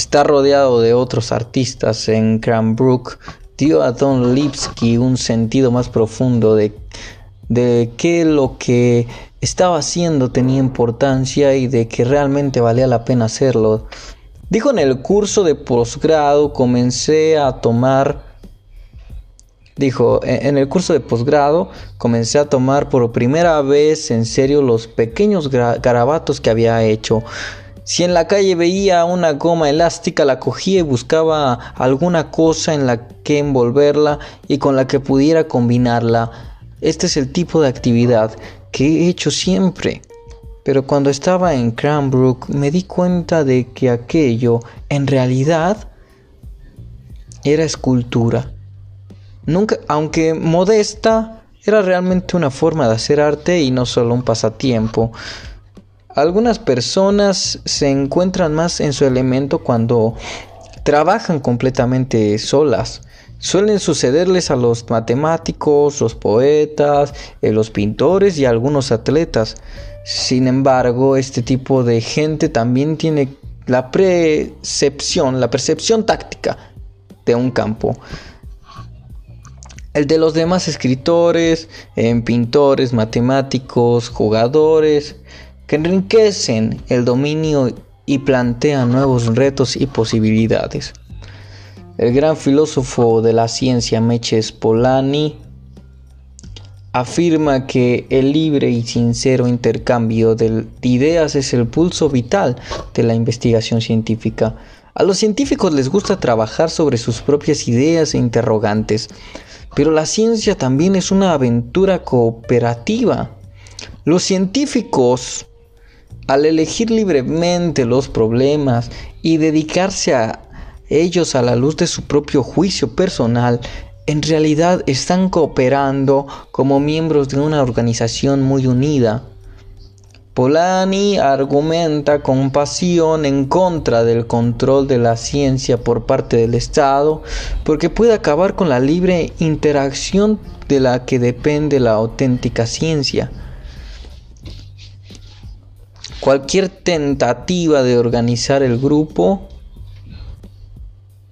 Está rodeado de otros artistas en Cranbrook, dio a Don Lipsky un sentido más profundo de, de que lo que estaba haciendo tenía importancia y de que realmente valía la pena hacerlo. Dijo en el curso de posgrado comencé a tomar dijo, e-, en el curso de posgrado comencé a tomar por primera vez en serio los pequeños garabatos que había hecho. Si en la calle veía una goma elástica, la cogía y buscaba alguna cosa en la que envolverla y con la que pudiera combinarla. Este es el tipo de actividad que he hecho siempre. Pero cuando estaba en Cranbrook me di cuenta de que aquello en realidad era escultura. Nunca, aunque modesta, era realmente una forma de hacer arte y no solo un pasatiempo. Algunas personas se encuentran más en su elemento cuando trabajan completamente solas. Suelen sucederles a los matemáticos, los poetas, eh, los pintores y algunos atletas. Sin embargo, este tipo de gente también tiene la percepción, la percepción táctica de un campo. El de los demás escritores, eh, pintores, matemáticos, jugadores, que enriquecen el dominio y plantean nuevos retos y posibilidades. El gran filósofo de la ciencia Meches Polani afirma que el libre y sincero intercambio de ideas es el pulso vital de la investigación científica. A los científicos les gusta trabajar sobre sus propias ideas e interrogantes, pero la ciencia también es una aventura cooperativa. Los científicos, al elegir libremente los problemas y dedicarse a ellos a la luz de su propio juicio personal, en realidad están cooperando como miembros de una organización muy unida. Polanyi argumenta con pasión en contra del control de la ciencia por parte del Estado porque puede acabar con la libre interacción de la que depende la auténtica ciencia. Cualquier tentativa de organizar el grupo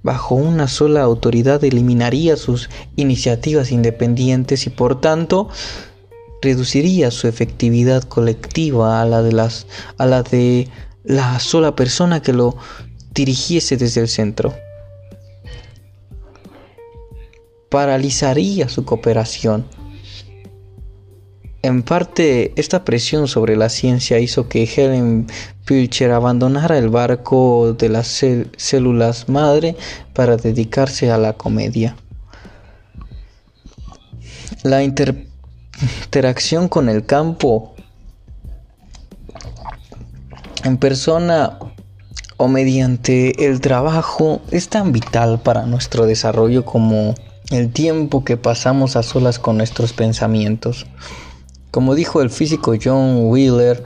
bajo una sola autoridad eliminaría sus iniciativas independientes y por tanto reduciría su efectividad colectiva a la de la sola persona que lo dirigiese desde el centro. Paralizaría su cooperación en parte, esta presión sobre la ciencia hizo que Helen Pilcher abandonara el barco de las células madre para dedicarse a la comedia. La interacción con el campo en persona o mediante el trabajo es tan vital para nuestro desarrollo como el tiempo que pasamos a solas con nuestros pensamientos. Como dijo el físico John Wheeler,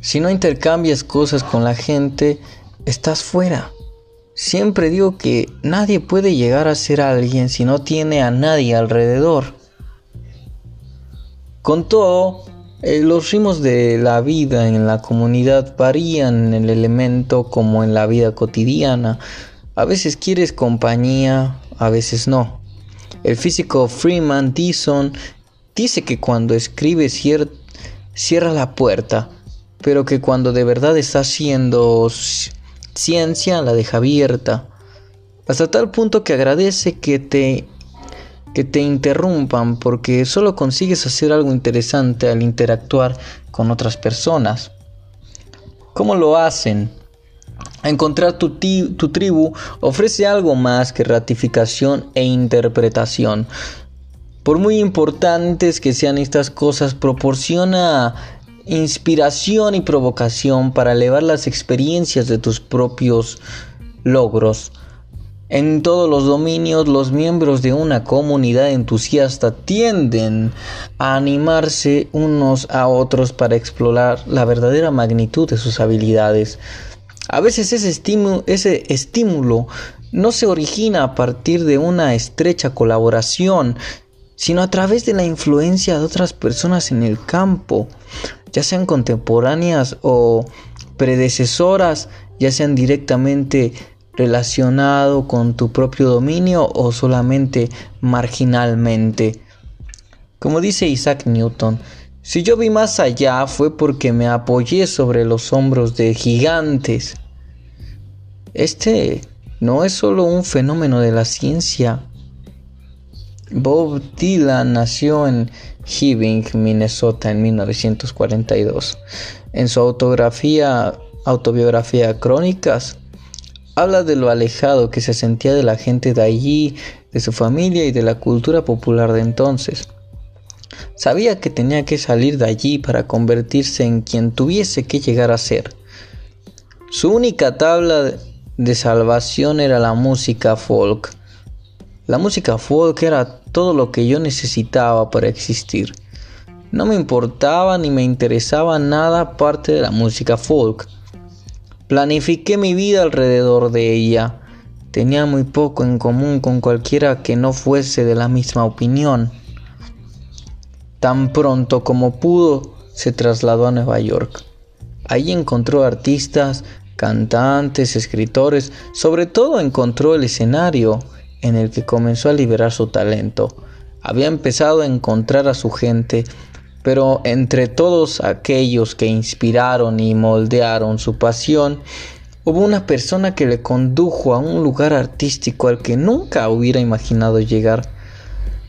si no intercambias cosas con la gente, estás fuera. Siempre digo que nadie puede llegar a ser alguien si no tiene a nadie alrededor. Con todo, eh, los ritmos de la vida en la comunidad varían en el elemento como en la vida cotidiana. A veces quieres compañía, a veces no. El físico Freeman Dyson Dice que cuando escribe cierra la puerta, pero que cuando de verdad está haciendo ciencia la deja abierta. Hasta tal punto que agradece que te que te interrumpan porque solo consigues hacer algo interesante al interactuar con otras personas. ¿Cómo lo hacen? Encontrar tu, tu, tribu ofrece algo más que ratificación e interpretación. Por muy importantes que sean estas cosas, proporciona inspiración y provocación para elevar las experiencias de tus propios logros. En todos los dominios, los miembros de una comunidad entusiasta tienden a animarse unos a otros para explorar la verdadera magnitud de sus habilidades. A veces ese estímulo, ese estímulo no se origina a partir de una estrecha colaboración, sino a través de la influencia de otras personas en el campo, ya sean contemporáneas o predecesoras, ya sean directamente relacionado con tu propio dominio o solamente marginalmente. Como dice Isaac Newton, si yo vi más allá fue porque me apoyé sobre los hombros de gigantes. Este no es solo un fenómeno de la ciencia, Bob Dylan nació en Hibbing, Minnesota en 1942. En su autobiografía, autobiografía Crónicas, habla de lo alejado que se sentía de la gente de allí, de su familia y de la cultura popular de entonces. Sabía que tenía que salir de allí para convertirse en quien tuviese que llegar a ser. Su única tabla de salvación era la música folk. La música folk era todo lo que yo necesitaba para existir. No me importaba ni me interesaba nada aparte de la música folk. Planifiqué mi vida alrededor de ella. Tenía muy poco en común con cualquiera que no fuese de la misma opinión. Tan pronto como pudo, se trasladó a Nueva York. Allí encontró artistas, cantantes, escritores, sobre todo encontró el escenario en el que comenzó a liberar su talento. Había empezado a encontrar a su gente, pero entre todos aquellos que inspiraron y moldearon su pasión, hubo una persona que le condujo a un lugar artístico al que nunca hubiera imaginado llegar.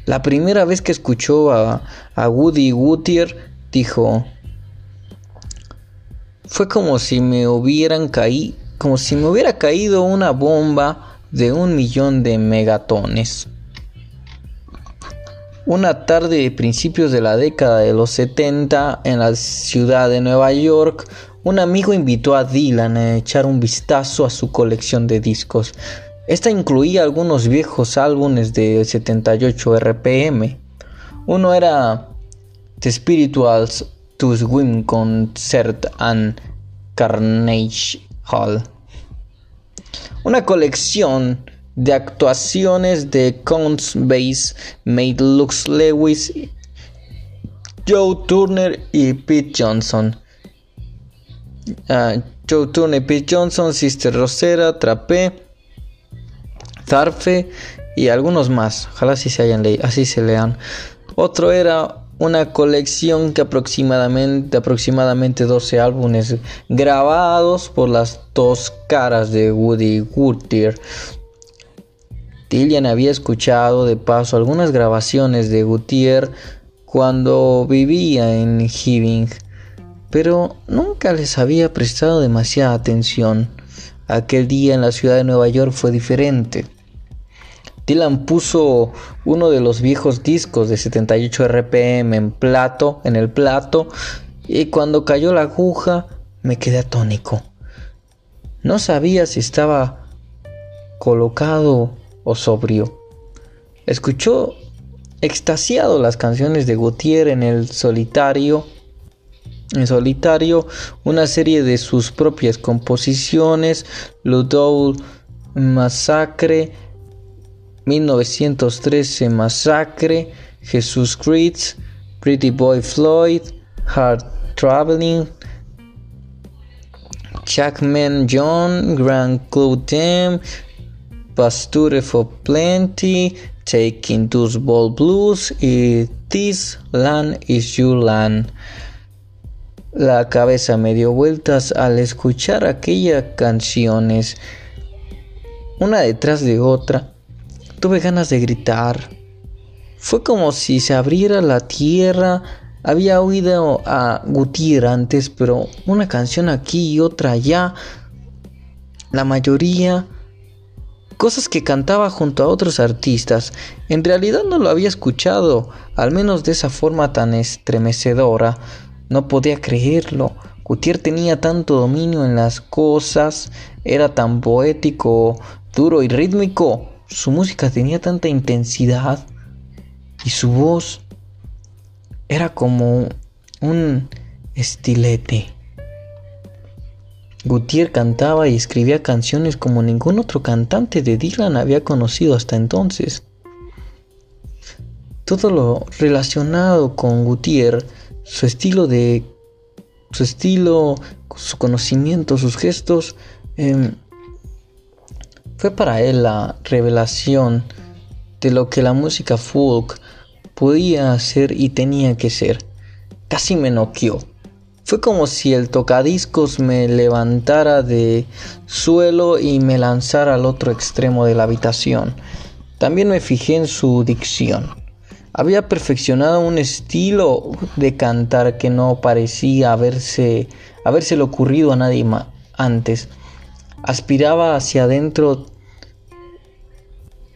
La primera vez que escuchó a, Woody Gutier, dijo, fue como si me hubieran caído, como si me hubiera caído una bomba de un millón de megatones. Una tarde de principios de la década de los 70 en la ciudad de Nueva York, un amigo invitó a Dylan a echar un vistazo a su colección de discos. Esta incluía algunos viejos álbumes de 78 RPM. Uno era The Spirituals to Swim Concert and Carnage Hall. Una colección de actuaciones de Counts Bass, Made Lux Lewis, Joe Turner y Pete Johnson. Ah, Joe Turner, Pete Johnson, Sister Rosera, Trapé, Zarfe y algunos más. Ojalá así se hayan leído, así se lean. Otro era una colección que aproximadamente, aproximadamente 12 álbumes grabados por las dos caras de Woody Guthrie. Dillian había escuchado de paso algunas grabaciones de Gutiérrez cuando vivía en Hibbing, pero nunca les había prestado demasiada atención. Aquel día en la ciudad de Nueva York fue diferente. Dylan puso uno de los viejos discos de 78 RPM en plato, en el plato, y cuando cayó la aguja me quedé atónico. No sabía si estaba colocado o sobrio. Escuchó extasiado las canciones de Gautier en el solitario, en solitario, una serie de sus propias composiciones, Ludow Massacre, 1913 Massacre, Jesus Christ, Pretty Boy Floyd, Hard Traveling, Jackman John, Grand Clothing, Pasture for Plenty, Taking Those Ball Blues y This Land is Your Land. La cabeza me dio vueltas al escuchar aquellas canciones, una detrás de otra. Tuve ganas de gritar. Fue como si se abriera la tierra. Había oído a Gutiérrez antes, pero una canción aquí y otra allá. La mayoría cosas que cantaba junto a otros artistas. En realidad no lo había escuchado, al menos de esa forma tan estremecedora. No podía creerlo. Gutiérrez tenía tanto dominio en las cosas, era tan poético, duro y rítmico. Su música tenía tanta intensidad y su voz era como un estilete. Gutiérrez cantaba y escribía canciones como ningún otro cantante de Dylan había conocido hasta entonces. Todo lo relacionado con Gutiérrez, su estilo de su estilo, su conocimiento, sus gestos, em, fue para él la revelación de lo que la música folk podía ser y tenía que ser. Casi me noqueó. Fue como si el tocadiscos me levantara de suelo y me lanzara al otro extremo de la habitación. También me fijé en su dicción. Había perfeccionado un estilo de cantar que no parecía haberse, habérselo ocurrido a nadie antes. Aspiraba hacia adentro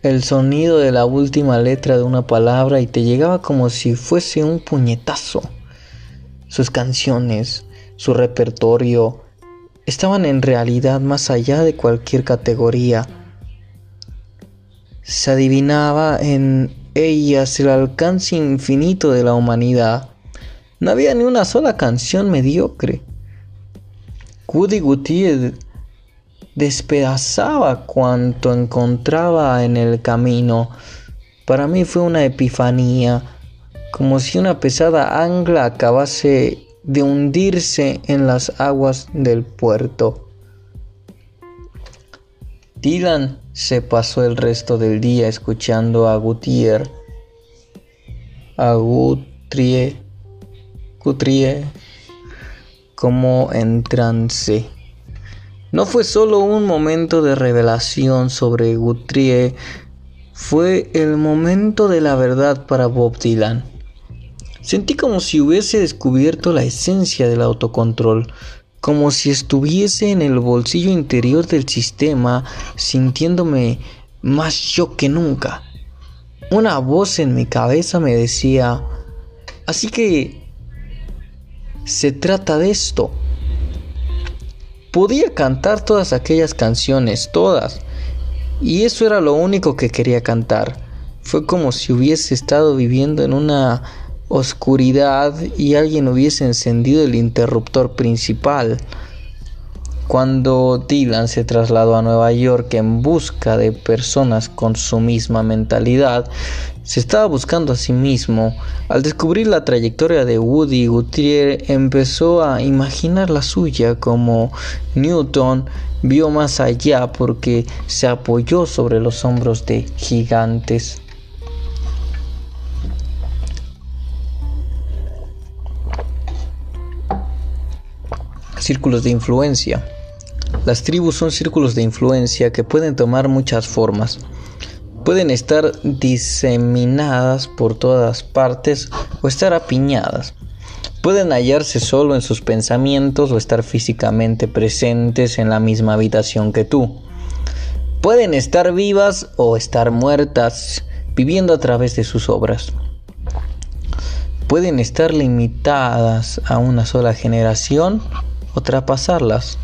el sonido de la última letra de una palabra y te llegaba como si fuese un puñetazo. Sus canciones, su repertorio, estaban en realidad más allá de cualquier categoría. Se adivinaba en ellas el alcance infinito de la humanidad. No había ni una sola canción mediocre. Woody Gutiérrez despedazaba cuanto encontraba en el camino. Para mí fue una epifanía, como si una pesada ancla acabase de hundirse en las aguas del puerto. Dylan se pasó el resto del día escuchando a Gutiérrez, a Guthrie, Guthrie, como en trance. No fue solo un momento de revelación sobre Guthrie, fue el momento de la verdad para Bob Dylan. Sentí como si hubiese descubierto la esencia del autocontrol, como si estuviese en el bolsillo interior del sistema, sintiéndome más yo que nunca. Una voz en mi cabeza me decía, así que se trata de esto. Podía cantar todas aquellas canciones, todas, y eso era lo único que quería cantar. Fue como si hubiese estado viviendo en una oscuridad y alguien hubiese encendido el interruptor principal. Cuando Dylan se trasladó a Nueva York en busca de personas con su misma mentalidad, se estaba buscando a sí mismo. Al descubrir la trayectoria de Woody Guthrie empezó a imaginar la suya como Newton vio más allá porque se apoyó sobre los hombros de gigantes. Círculos de influencia. Las tribus son círculos de influencia que pueden tomar muchas formas. Pueden estar diseminadas por todas partes o estar apiñadas. Pueden hallarse solo en sus pensamientos o estar físicamente presentes en la misma habitación que tú. Pueden estar vivas o estar muertas, viviendo a través de sus obras. Pueden estar limitadas a una sola generación o traspasarlas.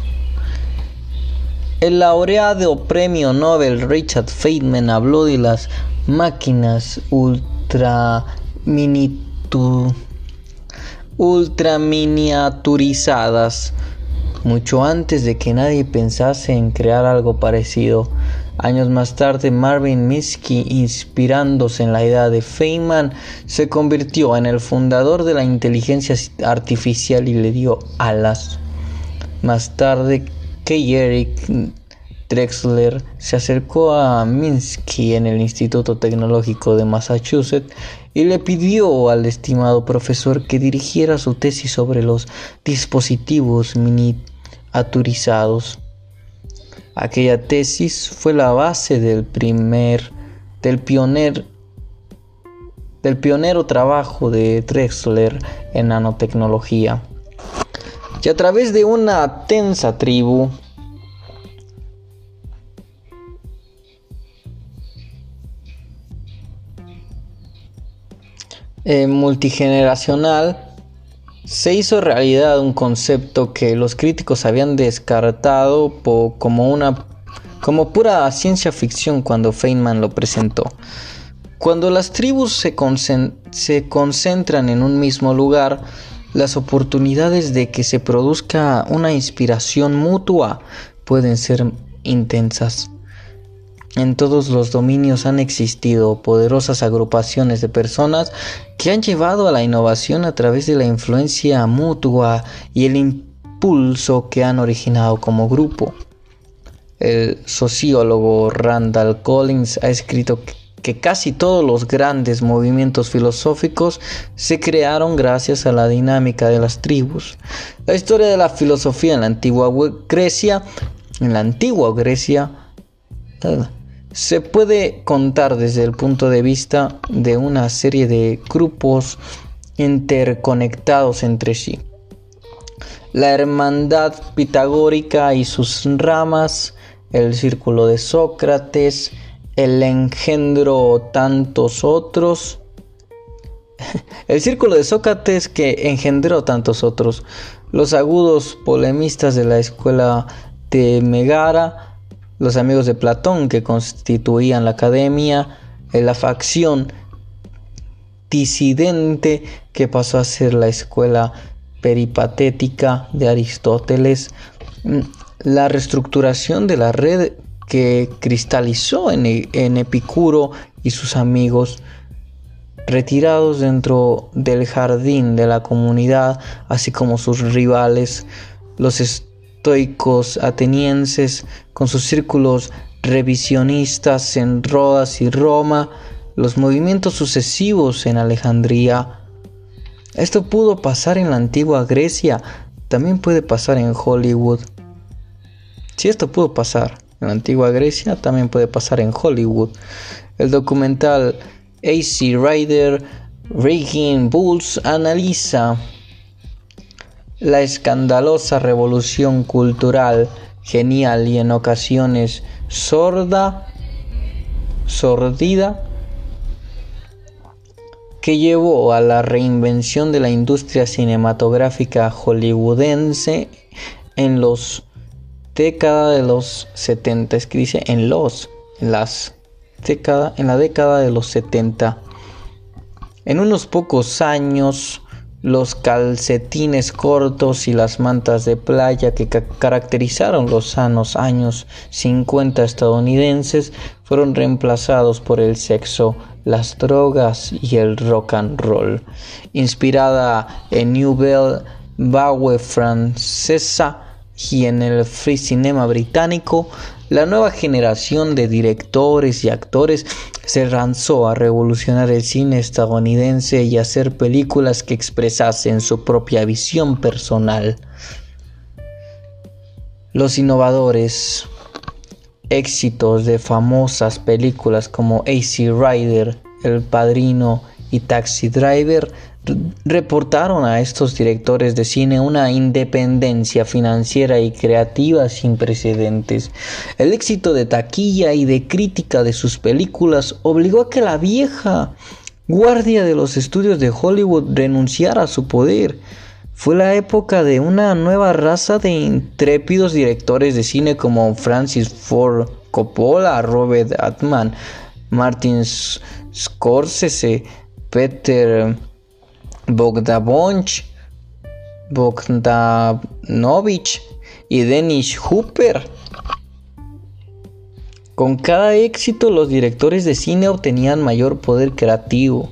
El laureado premio Nobel Richard Feynman habló de las máquinas ultra miniaturizadas mucho antes de que nadie pensase en crear algo parecido. Años más tarde, Marvin Minsky, inspirándose en la idea de Feynman, se convirtió en el fundador de la inteligencia artificial y le dio alas. Más tarde, K. Eric Drexler se acercó a Minsky en el Instituto Tecnológico de Massachusetts y le pidió al estimado profesor que dirigiera su tesis sobre los dispositivos miniaturizados. Aquella tesis fue la base del primer del pioner del pionero trabajo de Drexler en nanotecnología y a través de una tensa tribu eh, multigeneracional se hizo realidad un concepto que los críticos habían descartado como una como pura ciencia ficción cuando Feynman lo presentó. Cuando las tribus se, se concentran en un mismo lugar, las oportunidades de que se produzca una inspiración mutua pueden ser intensas. En todos los dominios han existido poderosas agrupaciones de personas que han llevado a la innovación a través de la influencia mutua y el impulso que han originado como grupo. El sociólogo Randall Collins ha escrito que que casi todos los grandes movimientos filosóficos se crearon gracias a la dinámica de las tribus. La historia de la filosofía en la antigua Grecia, en la antigua Grecia, se puede contar desde el punto de vista de una serie de grupos interconectados entre sí. La hermandad pitagórica y sus ramas, el círculo de Sócrates, el engendro tantos otros. El círculo de Sócrates que engendró tantos otros. Los agudos polemistas de la escuela de Megara, los amigos de Platón que constituían la academia, eh, la facción disidente que pasó a ser la escuela peripatética de Aristóteles, mm, la reestructuración de la red que cristalizó en, en Epicuro y sus amigos, retirados dentro del jardín de la comunidad, así como sus rivales, los estoicos atenienses, con sus círculos revisionistas en Rodas y Roma, los movimientos sucesivos en Alejandría. Esto pudo pasar en la antigua Grecia, también puede pasar en Hollywood. Si esto pudo pasar en la antigua Grecia, también puede pasar en Hollywood. El documental AC Rider Raging Bulls analiza la escandalosa revolución cultural genial y en ocasiones sorda, sordida, que llevó a la reinvención de la industria cinematográfica hollywoodense en los décadas de los 70, es que dice en los, en las década, en la década de los 70. En unos pocos años los calcetines cortos y las mantas de playa que caracterizaron los sanos años 50 estadounidenses fueron reemplazados por el sexo, las drogas y el rock and roll. Inspirada en New Belle Bowie francesa y en el free cinema británico, la nueva generación de directores y actores se lanzó a revolucionar el cine estadounidense y hacer películas que expresasen su propia visión personal. Los innovadores éxitos de famosas películas como AC Rider, El Padrino y Taxi Driver reportaron a estos directores de cine una independencia financiera y creativa sin precedentes. El éxito de taquilla y de crítica de sus películas obligó a que la vieja guardia de los estudios de Hollywood renunciara a su poder. Fue la época de una nueva raza de intrépidos directores de cine como Francis Ford Coppola, Robert Altman, Martin Scorsese, Peter Bogdanovich, Bogdanovich y Dennis Hooper. Con cada éxito los directores de cine obtenían mayor poder creativo.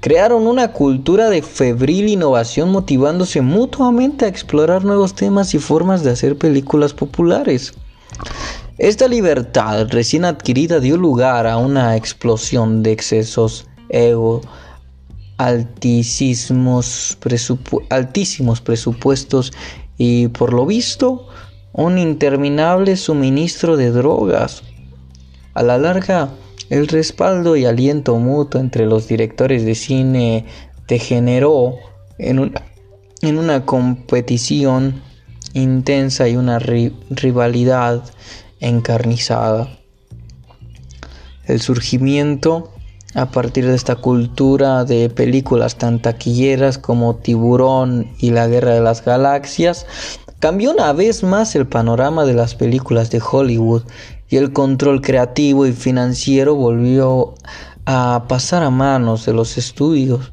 Crearon una cultura de febril innovación motivándose mutuamente a explorar nuevos temas y formas de hacer películas populares. Esta libertad recién adquirida dio lugar a una explosión de excesos, ego, altísimos, presupuestos y por lo visto un interminable suministro de drogas. A la larga, el respaldo y aliento mutuo entre los directores de cine degeneró en, en una competición intensa y una rivalidad encarnizada. El surgimiento a partir de esta cultura de películas tan taquilleras como Tiburón y La Guerra de las Galaxias, cambió una vez más el panorama de las películas de Hollywood y el control creativo y financiero volvió a pasar a manos de los estudios.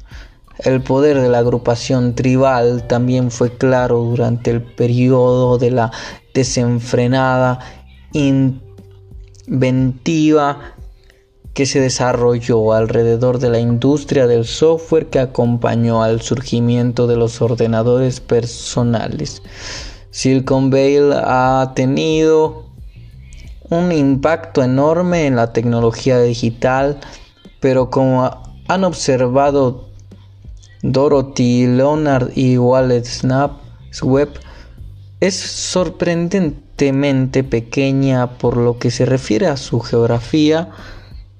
El poder de la agrupación tribal también fue claro durante el periodo de la desenfrenada inventiva que se desarrolló alrededor de la industria del software que acompañó al surgimiento de los ordenadores personales. Silicon Valley ha tenido un impacto enorme en la tecnología digital, pero como han observado Dorothy Leonard y Wallet Snap Web, es sorprendentemente pequeña por lo que se refiere a su geografía,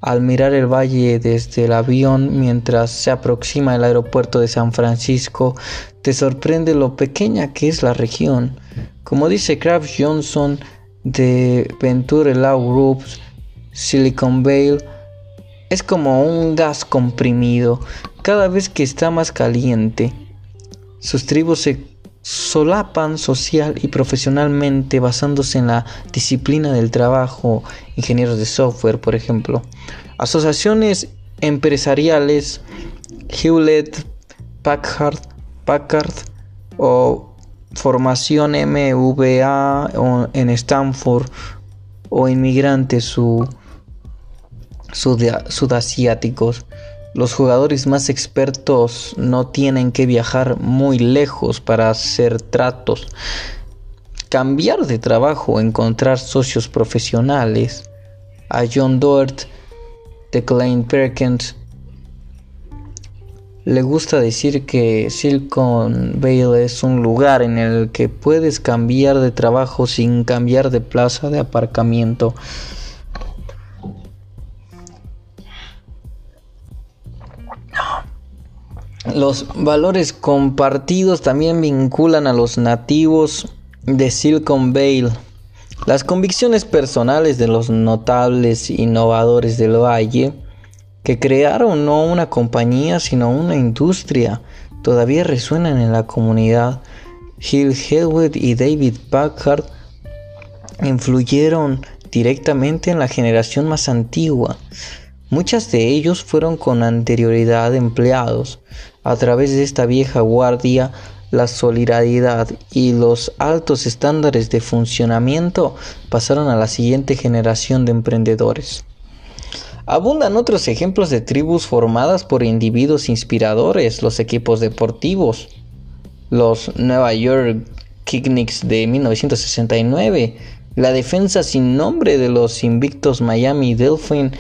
al mirar el valle desde el avión mientras se aproxima al aeropuerto de San Francisco, te sorprende lo pequeña que es la región. Como dice Kraft Johnson de Venture Law Groups, Silicon Valley es como un gas comprimido cada vez que está más caliente. Sus tribus se solapan social y profesionalmente basándose en la disciplina del trabajo, ingenieros de software, por ejemplo. Asociaciones empresariales, Hewlett, Packard, Packard o formación MVA en Stanford o inmigrantes sudasiáticos. Los jugadores más expertos no tienen que viajar muy lejos para hacer tratos, cambiar de trabajo, encontrar socios profesionales. A John Dort de Klein Perkins le gusta decir que Silicon Valley es un lugar en el que puedes cambiar de trabajo sin cambiar de plaza de aparcamiento. Los valores compartidos también vinculan a los nativos de Silicon Valley. Las convicciones personales de los notables innovadores del valle, que crearon no una compañía sino una industria, todavía resuenan en la comunidad. Hill Helwood y David Packard influyeron directamente en la generación más antigua. Muchas de ellos fueron con anterioridad empleados. A través de esta vieja guardia, la solidaridad y los altos estándares de funcionamiento pasaron a la siguiente generación de emprendedores. Abundan otros ejemplos de tribus formadas por individuos inspiradores, los equipos deportivos, los Nueva York Knicks de 1969, la defensa sin nombre de los invictos Miami Dolphin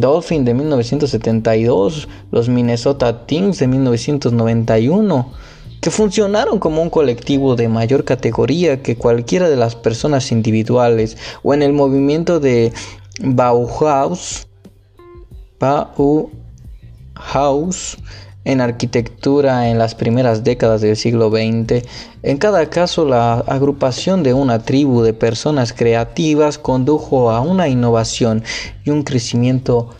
Dolphin de 1972, los Minnesota Teams de 1991, que funcionaron como un colectivo de mayor categoría que cualquiera de las personas individuales, o en el movimiento de Bauhaus, Bauhaus en arquitectura en las primeras décadas del siglo XX. En cada caso, la agrupación de una tribu de personas creativas condujo a una innovación y un crecimiento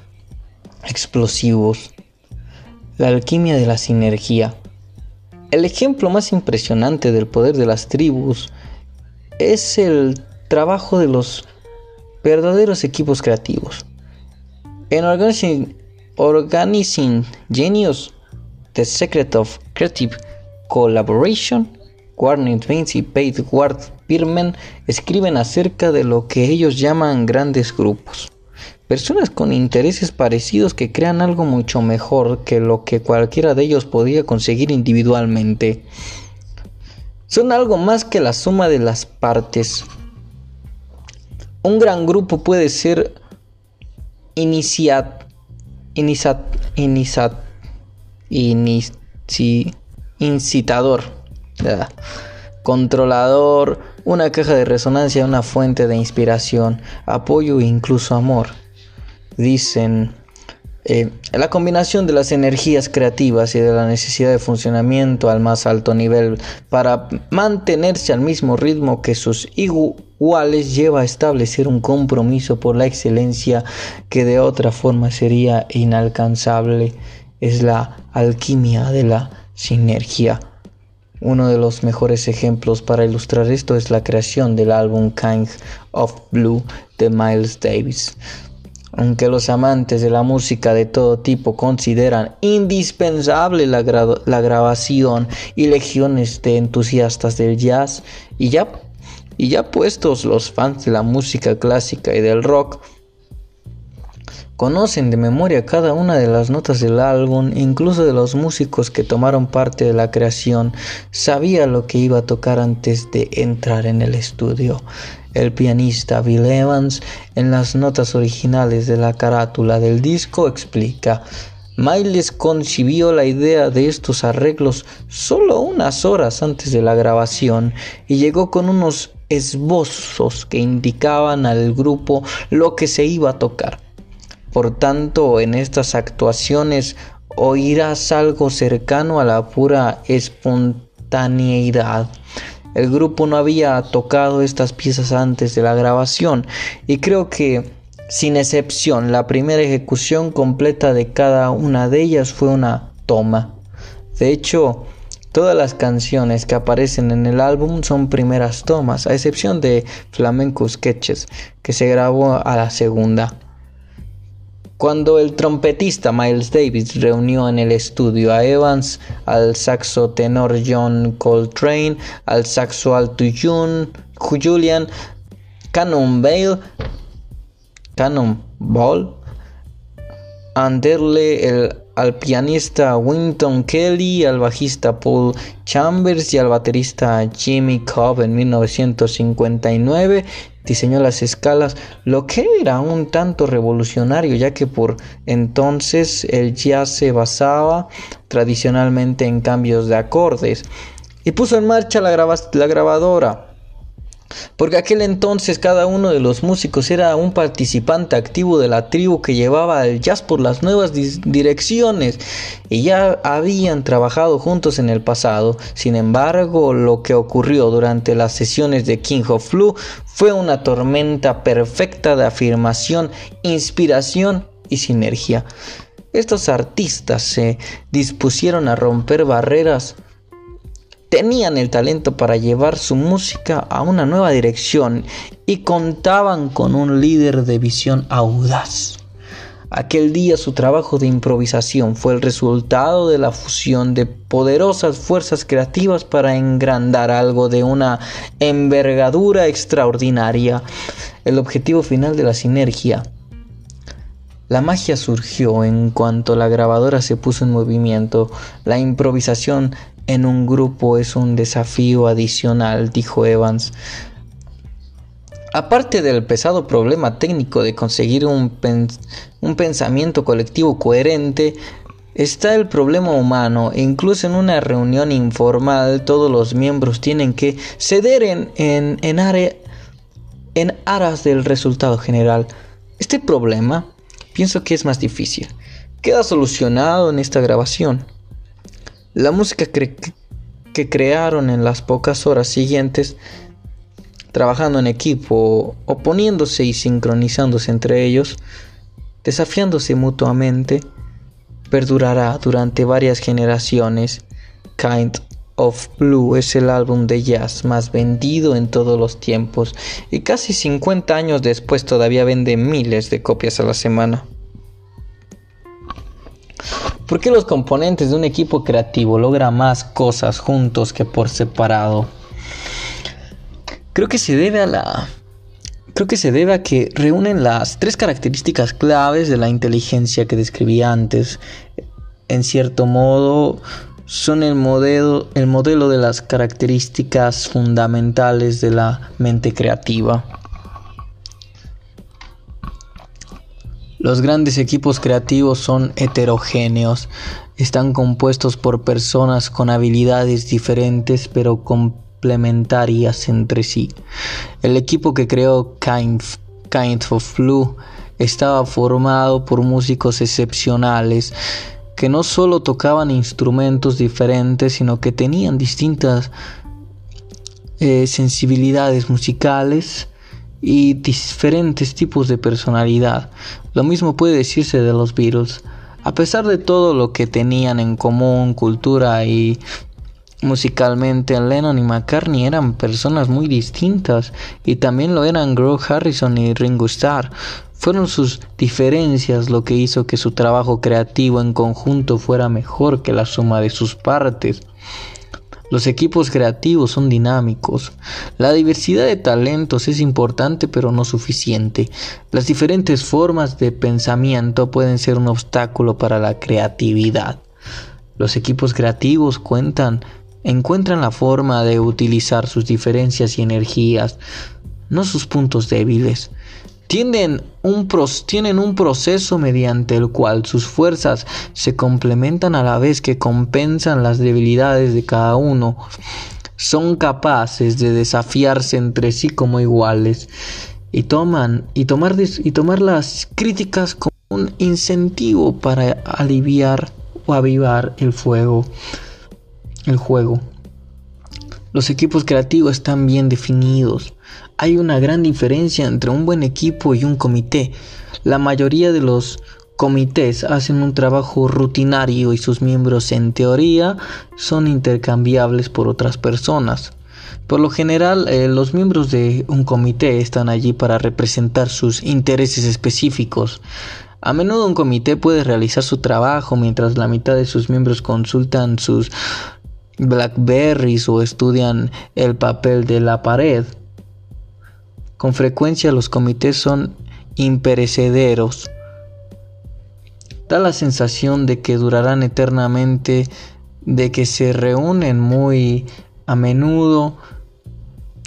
explosivos. La alquimia de la sinergia. El ejemplo más impresionante del poder de las tribus es el trabajo de los verdaderos equipos creativos. En Organizing, Organizing Genius The Secret of Creative Collaboration, Warren Vince y Pete Ward Birman escriben acerca de lo que ellos llaman grandes grupos. Personas con intereses parecidos que crean algo mucho mejor que lo que cualquiera de ellos podía conseguir individualmente. Son algo más que la suma de las partes. Un gran grupo puede ser iniciat, iniciat, iniciat incitador, controlador, una caja de resonancia, una fuente de inspiración, apoyo e incluso amor. Dicen, eh, la combinación de las energías creativas y de la necesidad de funcionamiento al más alto nivel para mantenerse al mismo ritmo que sus iguales lleva a establecer un compromiso por la excelencia que de otra forma sería inalcanzable es la alquimia de la sinergia. Uno de los mejores ejemplos para ilustrar esto es la creación del álbum Kind of Blue de Miles Davis. Aunque los amantes de la música de todo tipo consideran indispensable la, grabación y legiones de entusiastas del jazz, y ya, y ya puestos los fans de la música clásica y del rock, Conocen de memoria cada una de las notas del álbum, incluso de los músicos que tomaron parte de la creación. Sabía lo que iba a tocar antes de entrar en el estudio. El pianista Bill Evans, en las notas originales de la carátula del disco, explica. Miles concibió la idea de estos arreglos solo unas horas antes de la grabación y llegó con unos esbozos que indicaban al grupo lo que se iba a tocar. Por tanto, en estas actuaciones oirás algo cercano a la pura espontaneidad. El grupo no había tocado estas piezas antes de la grabación y creo que, sin excepción, la primera ejecución completa de cada una de ellas fue una toma. De hecho, todas las canciones que aparecen en el álbum son primeras tomas, a excepción de Flamenco Sketches, que se grabó a la segunda. Cuando el trompetista Miles Davis reunió en el estudio a Evans, al saxo tenor John Coltrane, al saxo alto Julian Cannonball, Cannonball, Anderle, el, al pianista Winton Kelly, al bajista Paul Chambers y al baterista Jimmy Cobb en 1959 diseñó las escalas, lo que era un tanto revolucionario, ya que por entonces el jazz se basaba tradicionalmente en cambios de acordes, y puso en marcha la, la grabadora. Porque aquel entonces cada uno de los músicos era un participante activo de la tribu que llevaba el jazz por las nuevas direcciones y ya habían trabajado juntos en el pasado. Sin embargo, lo que ocurrió durante las sesiones de King of Flu fue una tormenta perfecta de afirmación, inspiración y sinergia. Estos artistas se dispusieron a romper barreras tenían el talento para llevar su música a una nueva dirección y contaban con un líder de visión audaz. Aquel día su trabajo de improvisación fue el resultado de la fusión de poderosas fuerzas creativas para engrandar algo de una envergadura extraordinaria, el objetivo final de la sinergia. La magia surgió en cuanto la grabadora se puso en movimiento, la improvisación en un grupo es un desafío adicional, dijo Evans. Aparte del pesado problema técnico de conseguir un, pensamiento colectivo coherente, está el problema humano. Incluso en una reunión informal, todos los miembros tienen que ceder en, en, en aras del resultado general. Este problema pienso que es más difícil. Queda solucionado en esta grabación. La música que crearon en las pocas horas siguientes, trabajando en equipo, oponiéndose y sincronizándose entre ellos, desafiándose mutuamente, perdurará durante varias generaciones. Kind of Blue es el álbum de jazz más vendido en todos los tiempos y casi 50 años después todavía vende miles de copias a la semana. ¿Por qué los componentes de un equipo creativo logran más cosas juntos que por separado? Creo que se debe a la creo que se debe a que reúnen las tres características claves de la inteligencia que describí antes. En cierto modo, son el modelo, el modelo de las características fundamentales de la mente creativa. Los grandes equipos creativos son heterogéneos, están compuestos por personas con habilidades diferentes pero complementarias entre sí. El equipo que creó Kind, of Flu estaba formado por músicos excepcionales que no solo tocaban instrumentos diferentes, sino que tenían distintas eh, sensibilidades musicales y diferentes tipos de personalidad. Lo mismo puede decirse de los Beatles. A pesar de todo lo que tenían en común, cultura y musicalmente, Lennon y McCartney eran personas muy distintas y también lo eran Grove Harrison y Ringo Starr. Fueron sus diferencias lo que hizo que su trabajo creativo en conjunto fuera mejor que la suma de sus partes. Los equipos creativos son dinámicos. La diversidad de talentos es importante pero no suficiente. Las diferentes formas de pensamiento pueden ser un obstáculo para la creatividad. Los equipos creativos cuentan, encuentran la forma de utilizar sus diferencias y energías, no sus puntos débiles tienen un, tienen un proceso mediante el cual sus fuerzas se complementan a la vez que compensan las debilidades de cada uno. Son capaces de desafiarse entre sí como iguales y toman y tomar, y tomar las críticas como un incentivo para aliviar o avivar el fuego, el juego. Los equipos creativos están bien definidos. Hay una gran diferencia entre un buen equipo y un comité. La mayoría de los comités hacen un trabajo rutinario y sus miembros en teoría son intercambiables por otras personas. Por lo general, eh, los miembros de un comité están allí para representar sus intereses específicos. A menudo un comité puede realizar su trabajo mientras la mitad de sus miembros consultan sus Blackberries o estudian el papel de la pared. Con frecuencia los comités son imperecederos. Da la sensación de que durarán eternamente, de que se reúnen muy a menudo.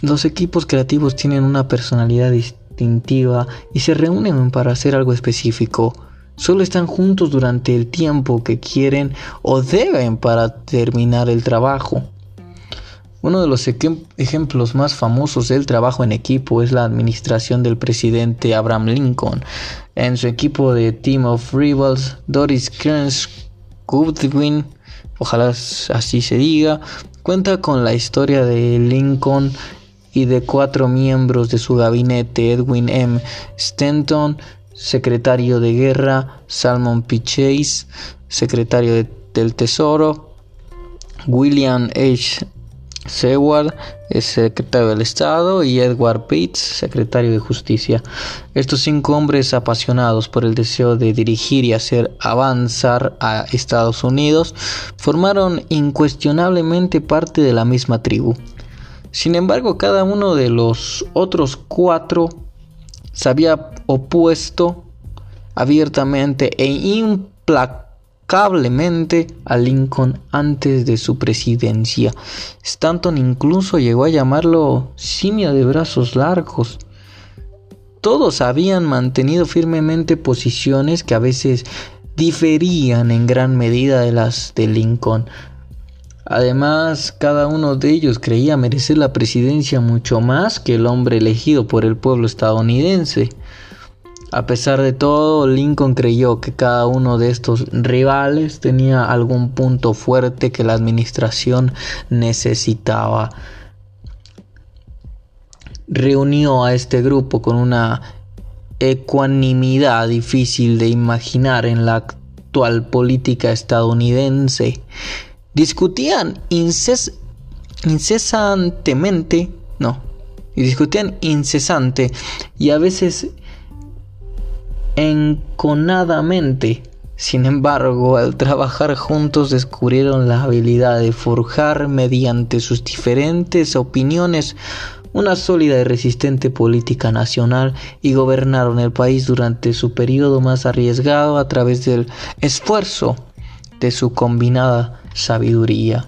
Los equipos creativos tienen una personalidad distintiva y se reúnen para hacer algo específico. Solo están juntos durante el tiempo que quieren o deben para terminar el trabajo. Uno de los ejemplos más famosos del trabajo en equipo es la administración del presidente Abraham Lincoln. En su equipo de Team of Rivals, Doris Kearns Goodwin, ojalá así se diga, cuenta con la historia de Lincoln y de cuatro miembros de su gabinete, Edwin M. Stanton, secretario de guerra, Salmon P. Chase, secretario del Tesoro, William H. Seward, secretario del Estado, y Edward Bates, secretario de Justicia. Estos cinco hombres apasionados por el deseo de dirigir y hacer avanzar a Estados Unidos formaron incuestionablemente parte de la misma tribu. Sin embargo, cada uno de los otros cuatro se había opuesto abiertamente e implacablemente a Lincoln antes de su presidencia. Stanton incluso llegó a llamarlo simia de brazos largos. Todos habían mantenido firmemente posiciones que a veces diferían en gran medida de las de Lincoln, Además, cada uno de ellos creía merecer la presidencia mucho más que el hombre elegido por el pueblo estadounidense. A pesar de todo, Lincoln creyó que cada uno de estos rivales tenía algún punto fuerte que la administración necesitaba. Reunió a este grupo con una ecuanimidad difícil de imaginar en la actual política estadounidense discutían incesantemente, no, discutían incesante y a veces enconadamente. Sin embargo, al trabajar juntos descubrieron la habilidad de forjar mediante sus diferentes opiniones una sólida y resistente política nacional y gobernaron el país durante su periodo más arriesgado a través del esfuerzo de su combinada sabiduría.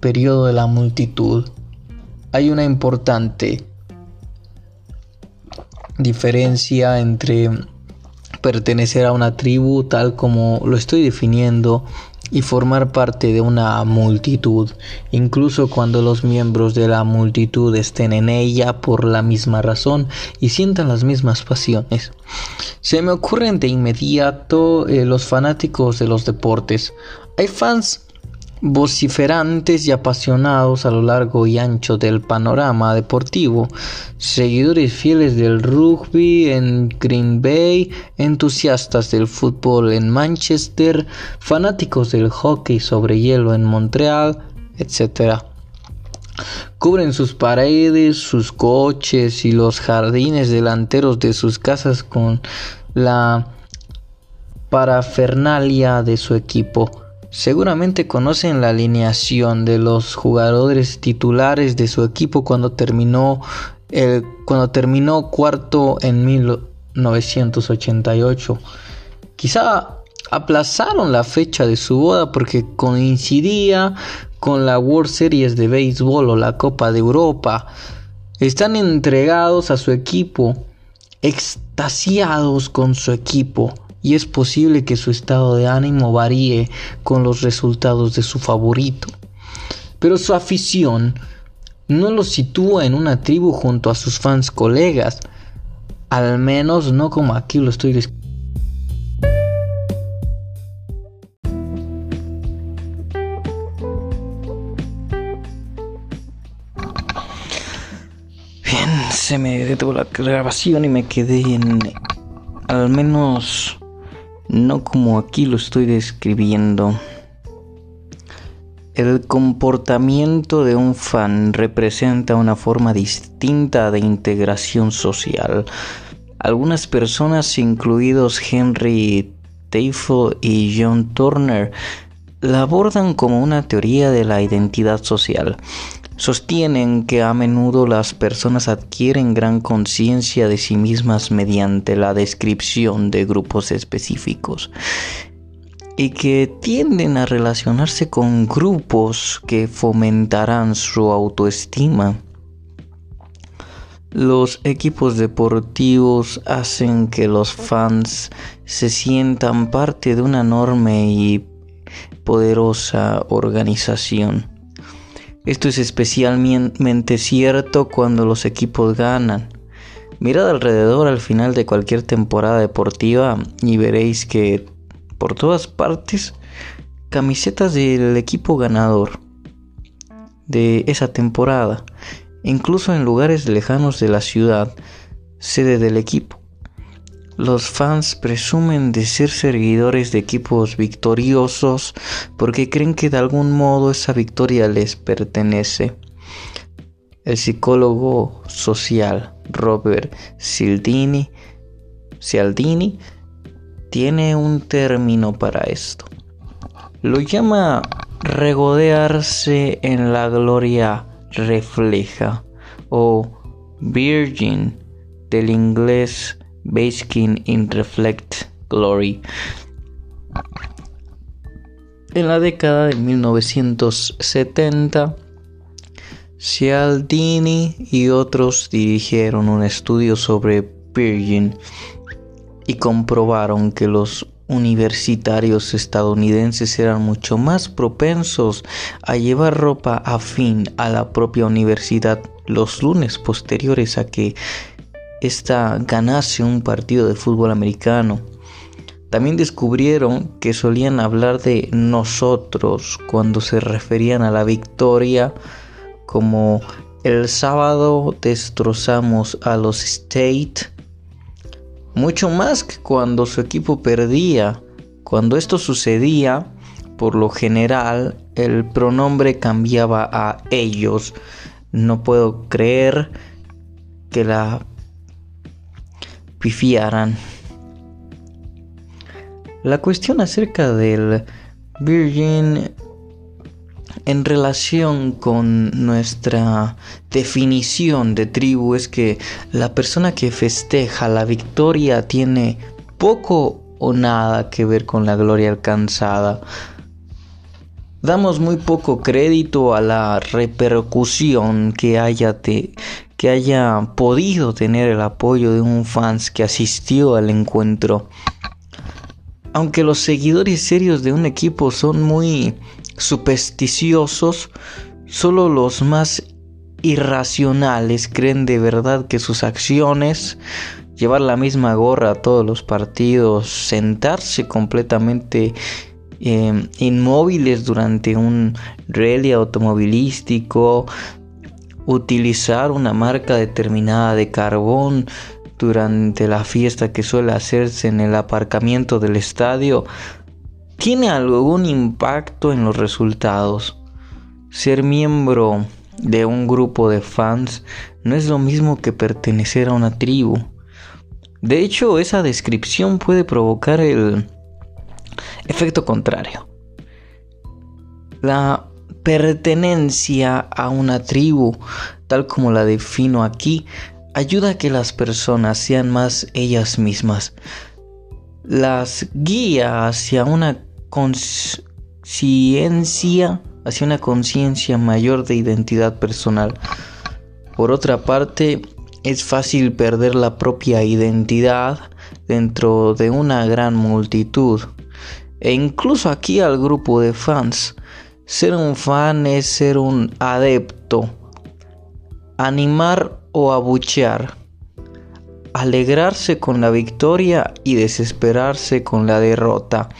Periodo de la multitud. Hay una importante diferencia entre pertenecer a una tribu tal como lo estoy definiendo y formar parte de una multitud, incluso cuando los miembros de la multitud estén en ella por la misma razón y sientan las mismas pasiones. Se me ocurren de inmediato eh, los fanáticos de los deportes. Hay fans vociferantes y apasionados a lo largo y ancho del panorama deportivo, seguidores fieles del rugby en Green Bay, entusiastas del fútbol en Manchester, fanáticos del hockey sobre hielo en Montreal, etc. Cubren sus paredes, sus coches y los jardines delanteros de sus casas con la parafernalia de su equipo Seguramente conocen la alineación de los jugadores titulares de su equipo cuando terminó, el, cuando terminó cuarto en 1988. Quizá aplazaron la fecha de su boda porque coincidía con la World Series de béisbol o la Copa de Europa. Están entregados a su equipo, extasiados con su equipo y es posible que su estado de ánimo varíe con los resultados de su favorito. Pero su afición no lo sitúa en una tribu junto a sus fans colegas, al menos no como aquí lo estoy describiendo. Bien, se me detuvo la grabación y me quedé en al menos no como aquí lo estoy describiendo. El comportamiento de un fan representa una forma distinta de integración social. Algunas personas, incluidos Henry Teifel y John Turner, la abordan como una teoría de la identidad social. Sostienen que a menudo las personas adquieren gran conciencia de sí mismas mediante la descripción de grupos específicos y que tienden a relacionarse con grupos que fomentarán su autoestima. Los equipos deportivos hacen que los fans se sientan parte de una enorme y poderosa organización Esto es especialmente cierto cuando los equipos ganan. Mirad alrededor al final de cualquier temporada deportiva y veréis que por todas partes camisetas del equipo ganador de esa temporada, incluso en lugares lejanos de la ciudad, sede del equipo. Los fans presumen de ser seguidores de equipos victoriosos porque creen que de algún modo esa victoria les pertenece. El psicólogo social Robert Cialdini, Cialdini tiene un término para esto. Lo llama regodearse en la gloria refleja o virgin del inglés basking in reflect glory. En la década de 1970, Cialdini y otros dirigieron un estudio sobre Virgin y comprobaron que los universitarios estadounidenses eran mucho más propensos a llevar ropa afín a la propia universidad los lunes posteriores a que ésta ganase un partido de fútbol americano. También descubrieron que solían hablar de nosotros cuando se referían a la victoria como el sábado destrozamos a los State mucho más que cuando su equipo perdía. Cuando esto sucedía, por lo general, el pronombre cambiaba a ellos. No puedo creer que la La cuestión acerca del Virgin en relación con nuestra definición de tribu es que la persona que festeja la victoria tiene poco o nada que ver con la gloria alcanzada. Damos muy poco crédito a la repercusión que haya, que haya podido tener el apoyo de un fans que asistió al encuentro. Aunque los seguidores serios de un equipo son muy supersticiosos, solo los más irracionales creen de verdad que sus acciones, llevar la misma gorra a todos los partidos, sentarse completamente em, inmóviles durante un rally automovilístico, utilizar una marca determinada de carbón durante la fiesta que suele hacerse en el aparcamiento del estadio, tiene algún impacto en los resultados. Ser miembro de un grupo de fans no es lo mismo que pertenecer a una tribu. De hecho, esa descripción puede provocar el efecto contrario. La pertenencia a una tribu, tal como la defino aquí, ayuda a que las personas sean más ellas mismas. Las guía hacia una conciencia, hacia una conciencia mayor de identidad personal. Por otra parte, es fácil perder la propia identidad dentro de una gran multitud. E incluso aquí al grupo de fans. Ser un fan es ser un adepto. Animar o abuchear. Alegrarse con la victoria y desesperarse con la derrota.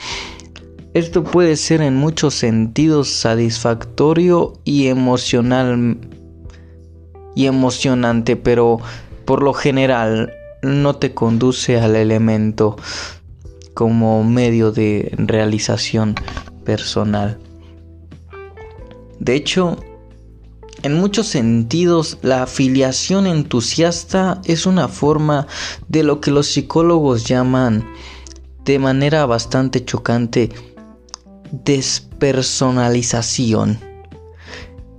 Esto puede ser en muchos sentidos satisfactorio y emocional y emocionante, pero por lo general no te conduce al elemento como medio de realización personal. De hecho, en muchos sentidos, la afiliación entusiasta es una forma de lo que los psicólogos llaman de manera bastante chocante despersonalización.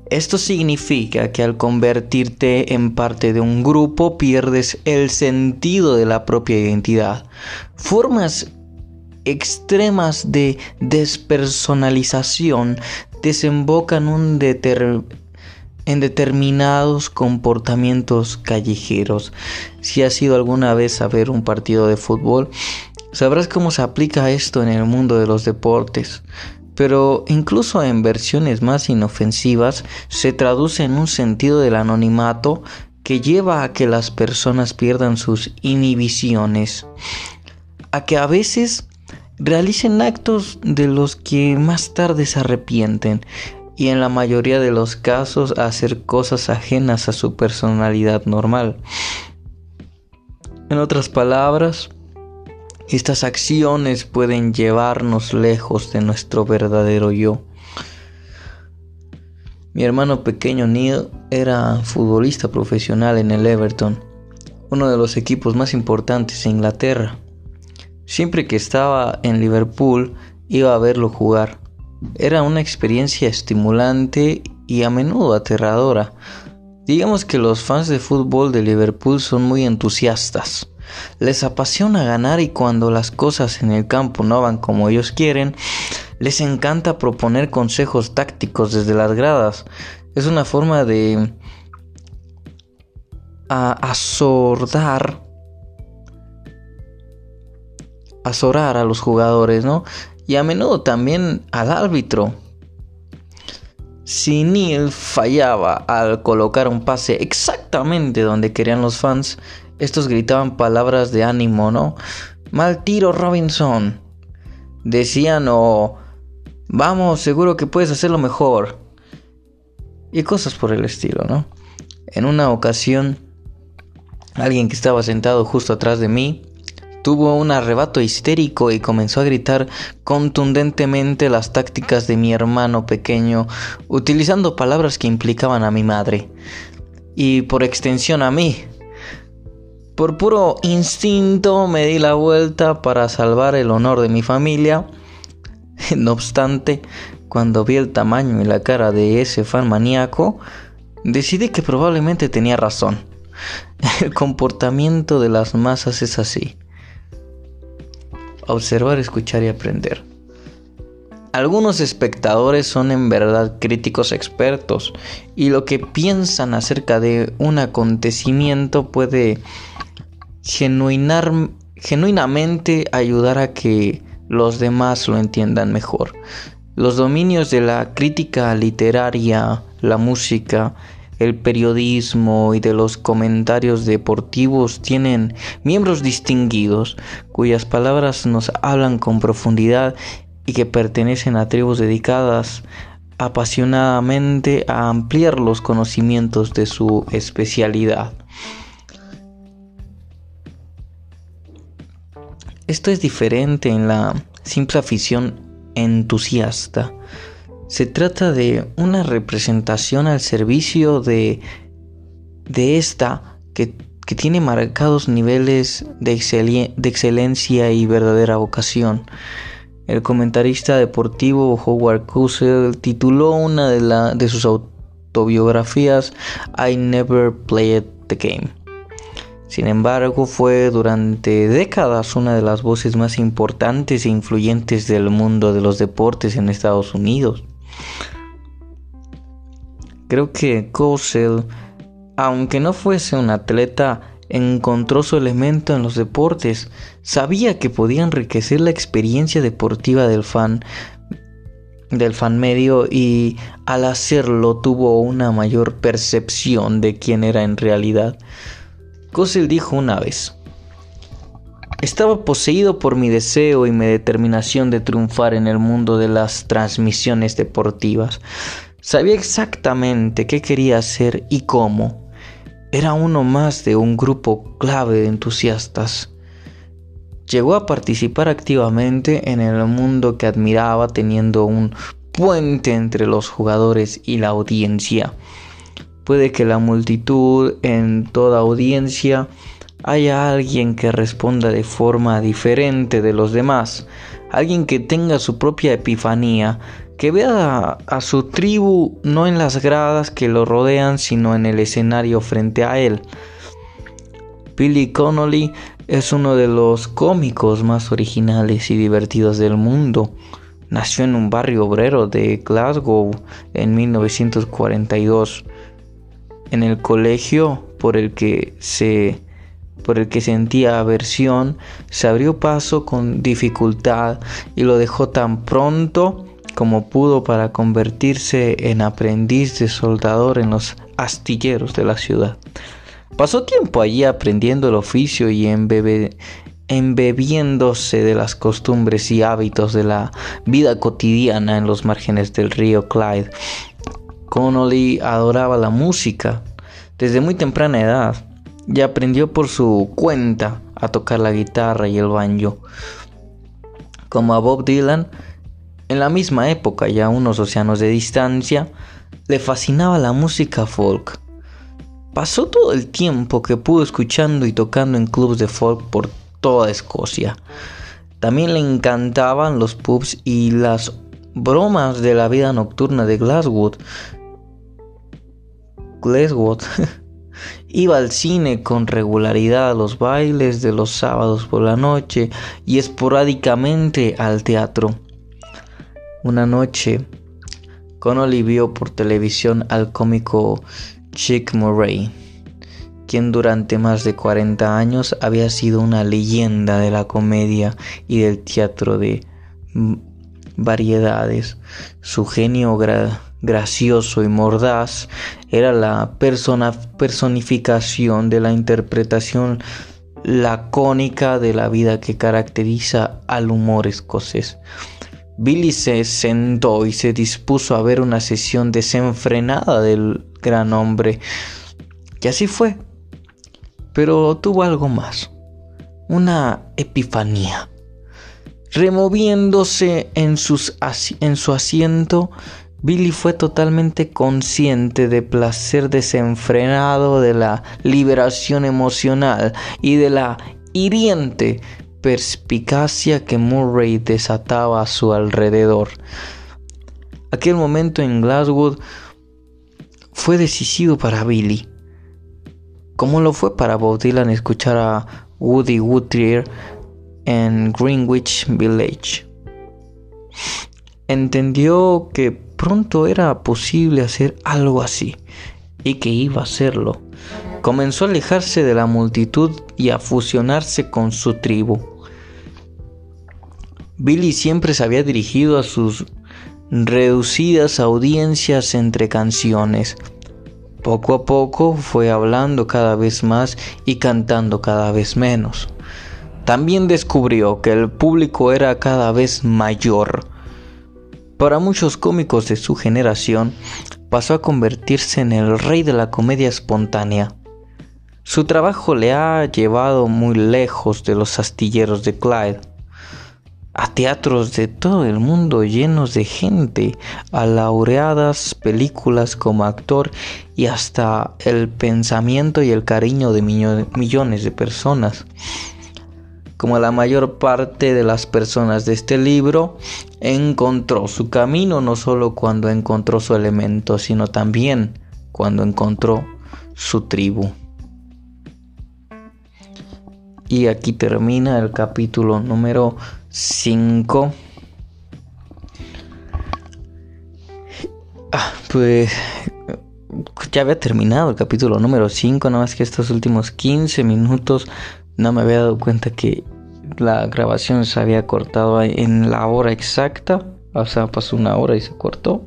Esto significa que al convertirte en parte de un grupo pierdes el sentido de la propia identidad. Formas extremas de despersonalización desembocan en determinados comportamientos callejeros. Si has ido alguna vez a ver un partido de fútbol, Sabrás cómo se aplica esto en el mundo de los deportes. pero incluso en versiones más inofensivas se traduce en un sentido del anonimato que lleva a que las personas pierdan sus inhibiciones, a que a veces realicen actos de los que más tarde se arrepienten y en la mayoría de los casos hacer cosas ajenas a su personalidad normal. En otras palabras, estas acciones pueden llevarnos lejos de nuestro verdadero yo. Mi hermano pequeño Neil era futbolista profesional en el Everton, uno de los equipos más importantes de Inglaterra. Siempre que estaba en Liverpool iba a verlo jugar. Era una experiencia estimulante y a menudo aterradora. Digamos que los fans de fútbol de Liverpool son muy entusiastas. Les apasiona ganar y cuando las cosas en el campo no van como ellos quieren, les encanta proponer consejos tácticos desde las gradas. Es una forma de azordar azorar a los jugadores, ¿no? Y a menudo también al árbitro. Si Neil fallaba al colocar un pase exactamente donde querían los fans, estos gritaban palabras de ánimo, ¿no? Mal tiro Robinson. Decían o vamos, seguro que puedes hacerlo mejor. Y cosas por el estilo, ¿no? En una ocasión, alguien que estaba sentado justo atrás de mí tuvo un arrebato histérico y comenzó a gritar contundentemente las tácticas de mi hermano pequeño, utilizando palabras que implicaban a mi madre y por extensión a mí. Por puro instinto me di la vuelta para salvar el honor de mi familia. No obstante, cuando vi el tamaño y la cara de ese fan maníaco, decidí que probablemente tenía razón. El comportamiento de las masas es así. Observar, escuchar y aprender. Algunos espectadores son en verdad críticos expertos y lo que piensan acerca de un acontecimiento puede genuinamente ayudar a que los demás lo entiendan mejor. Los dominios de la crítica literaria, la música, el periodismo y de los comentarios deportivos tienen miembros distinguidos cuyas palabras nos hablan con profundidad y que pertenecen a tribus dedicadas apasionadamente a ampliar los conocimientos de su especialidad. Esto es diferente en la simple afición entusiasta. Se trata de una representación al servicio de, de esta que, tiene marcados niveles de, excelencia y verdadera vocación. El comentarista deportivo Howard Cosell tituló una de, de sus autobiografías I Never Played the Game. Sin embargo, fue durante décadas una de las voces más importantes e influyentes del mundo de los deportes en Estados Unidos. Creo que Cosell, aunque no fuese un atleta, encontró su elemento en los deportes, sabía que podía enriquecer la experiencia deportiva del fan del fan medio y al hacerlo tuvo una mayor percepción de quién era en realidad. Cosell dijo una vez, estaba poseído por mi deseo y mi determinación de triunfar en el mundo de las transmisiones deportivas. Sabía exactamente qué quería hacer y cómo. Era uno más de un grupo clave de entusiastas. Llegó a participar activamente en el mundo que admiraba teniendo un puente entre los jugadores y la audiencia. Puede que la multitud en toda audiencia haya alguien que responda de forma diferente de los demás, alguien que tenga su propia epifanía, que vea a, su tribu no en las gradas que lo rodean, sino en el escenario frente a él. Billy Connolly es uno de los cómicos más originales y divertidos del mundo. Nació en un barrio obrero de Glasgow en 1942 en el colegio por el que se por el que sentía aversión, se abrió paso con dificultad y lo dejó tan pronto como pudo para convertirse en aprendiz de soldador en los astilleros de la ciudad. Pasó tiempo allí aprendiendo el oficio y embebiéndose de las costumbres y hábitos de la vida cotidiana en los márgenes del río Clyde. Connolly adoraba la música desde muy temprana edad y aprendió por su cuenta a tocar la guitarra y el banjo. Como a Bob Dylan, en la misma época y a unos océanos de distancia, le fascinaba la música folk. Pasó todo el tiempo que pudo escuchando y tocando en clubs de folk por toda Escocia. También le encantaban los pubs y las bromas de la vida nocturna de Glasgow. Glasgow. Iba al cine con regularidad a los bailes de los sábados por la noche y esporádicamente al teatro. Una noche, Connolly vio por televisión al cómico Chick Murray, quien durante más de 40 años había sido una leyenda de la comedia y del teatro de variedades. Su genio gracioso y mordaz era la persona personificación de la interpretación lacónica de la vida que caracteriza al humor escocés. Billy se sentó y se dispuso a ver una sesión desenfrenada del gran hombre. Y así fue. Pero tuvo algo más. Una epifanía. Removiéndose en, su asiento, Billy fue totalmente consciente del placer desenfrenado de la liberación emocional y de la hiriente perspicacia que Murray desataba a su alrededor. Aquel momento en Glasgow fue decisivo para Billy, como lo fue para Bob Dylan escuchar a Woody Guthrie en Greenwich Village. Entendió que pronto era posible hacer algo así y que iba a hacerlo comenzó a alejarse de la multitud y a fusionarse con su tribu. Billy siempre se había dirigido a sus reducidas audiencias entre canciones. Poco a poco fue hablando cada vez más y cantando cada vez menos. También descubrió que el público era cada vez mayor. Para muchos cómicos de su generación, pasó a convertirse en el rey de la comedia espontánea. Su trabajo le ha llevado muy lejos de los astilleros de Clyde, a teatros de todo el mundo llenos de gente, a laureadas películas como actor y hasta el pensamiento y el cariño de millones de personas. Como la mayor parte de las personas de este libro, encontró su camino no solo cuando encontró su elemento, sino también cuando encontró su tribu. Y aquí termina el capítulo número 5. Ah, pues ya había terminado el capítulo número 5, nada más que estos últimos 15 minutos no me había dado cuenta que la grabación se había cortado en la hora exacta. O sea, pasó una hora y se cortó.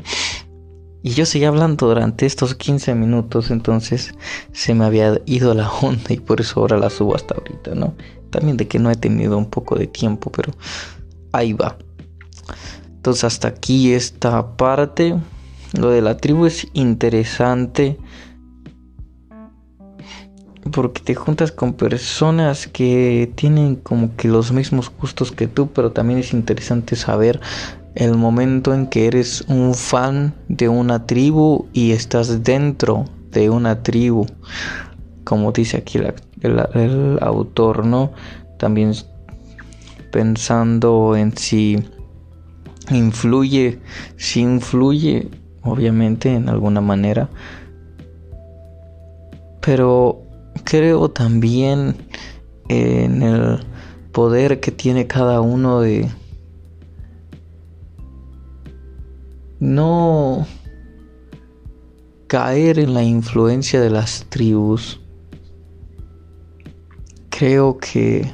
Y yo seguía hablando durante estos 15 minutos, entonces se me había ido la onda y por eso ahora la subo hasta ahorita, ¿no? También de que no he tenido un poco de tiempo, pero ahí va. Entonces hasta aquí esta parte. Lo de la tribu es interesante porque te juntas con personas que tienen como que los mismos gustos que tú, pero también es interesante saber el momento en que eres un fan de una tribu y estás dentro de una tribu, como dice aquí el, autor, ¿no? También pensando en si influye, si influye, obviamente, en alguna manera, pero creo también en el poder que tiene cada uno de no caer en la influencia de las tribus. Creo que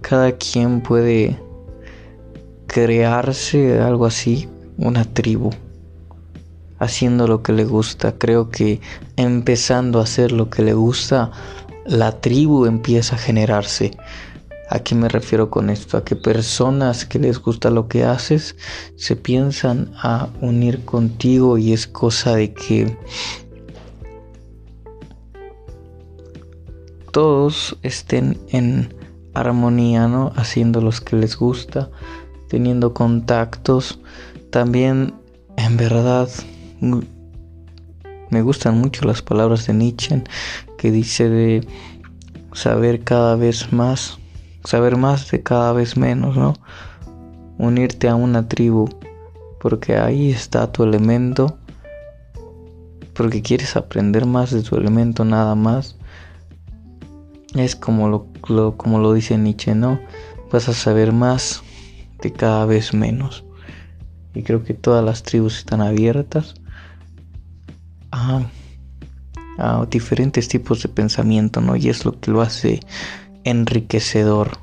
cada quien puede crearse algo así, una tribu, haciendo lo que le gusta. Creo que empezando a hacer lo que le gusta, la tribu empieza a generarse. ¿A qué me refiero con esto? A que personas que les gusta lo que haces se piensan a unir contigo y es cosa de que todos estén en armonía, ¿no? Haciendo los que les gusta, teniendo contactos. También, en verdad, me gustan mucho las palabras de Nietzsche que dice de saber cada vez más, saber más de cada vez menos, ¿no? Unirte a una tribu, porque ahí está tu elemento, porque quieres aprender más de tu elemento nada más. Es como lo, como lo dice Nietzsche, ¿no? Vas a saber más de cada vez menos. Y creo que todas las tribus están abiertas a a diferentes tipos de pensamiento, ¿no? Y es lo que lo hace enriquecedor,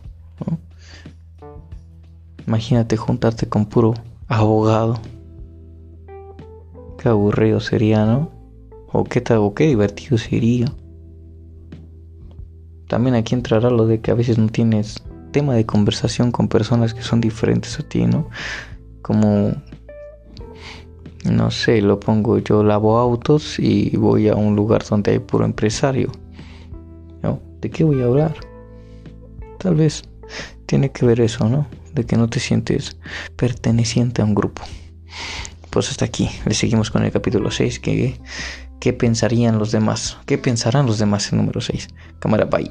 Imagínate juntarte con puro abogado. Qué aburrido sería, ¿no? O qué, o qué divertido sería. También aquí entrará lo de que a veces no tienes tema de conversación con personas que son diferentes a ti, ¿no? Como no sé, lo pongo yo lavo autos y voy a un lugar donde hay puro empresario. ¿De qué voy a hablar? Tal vez tiene que ver eso, ¿no? De que no te sientes perteneciente a un grupo. Pues hasta aquí, le seguimos con el capítulo 6, que, ¿qué pensarían los demás? ¿Qué pensarán los demás en número 6? Cámara, bye.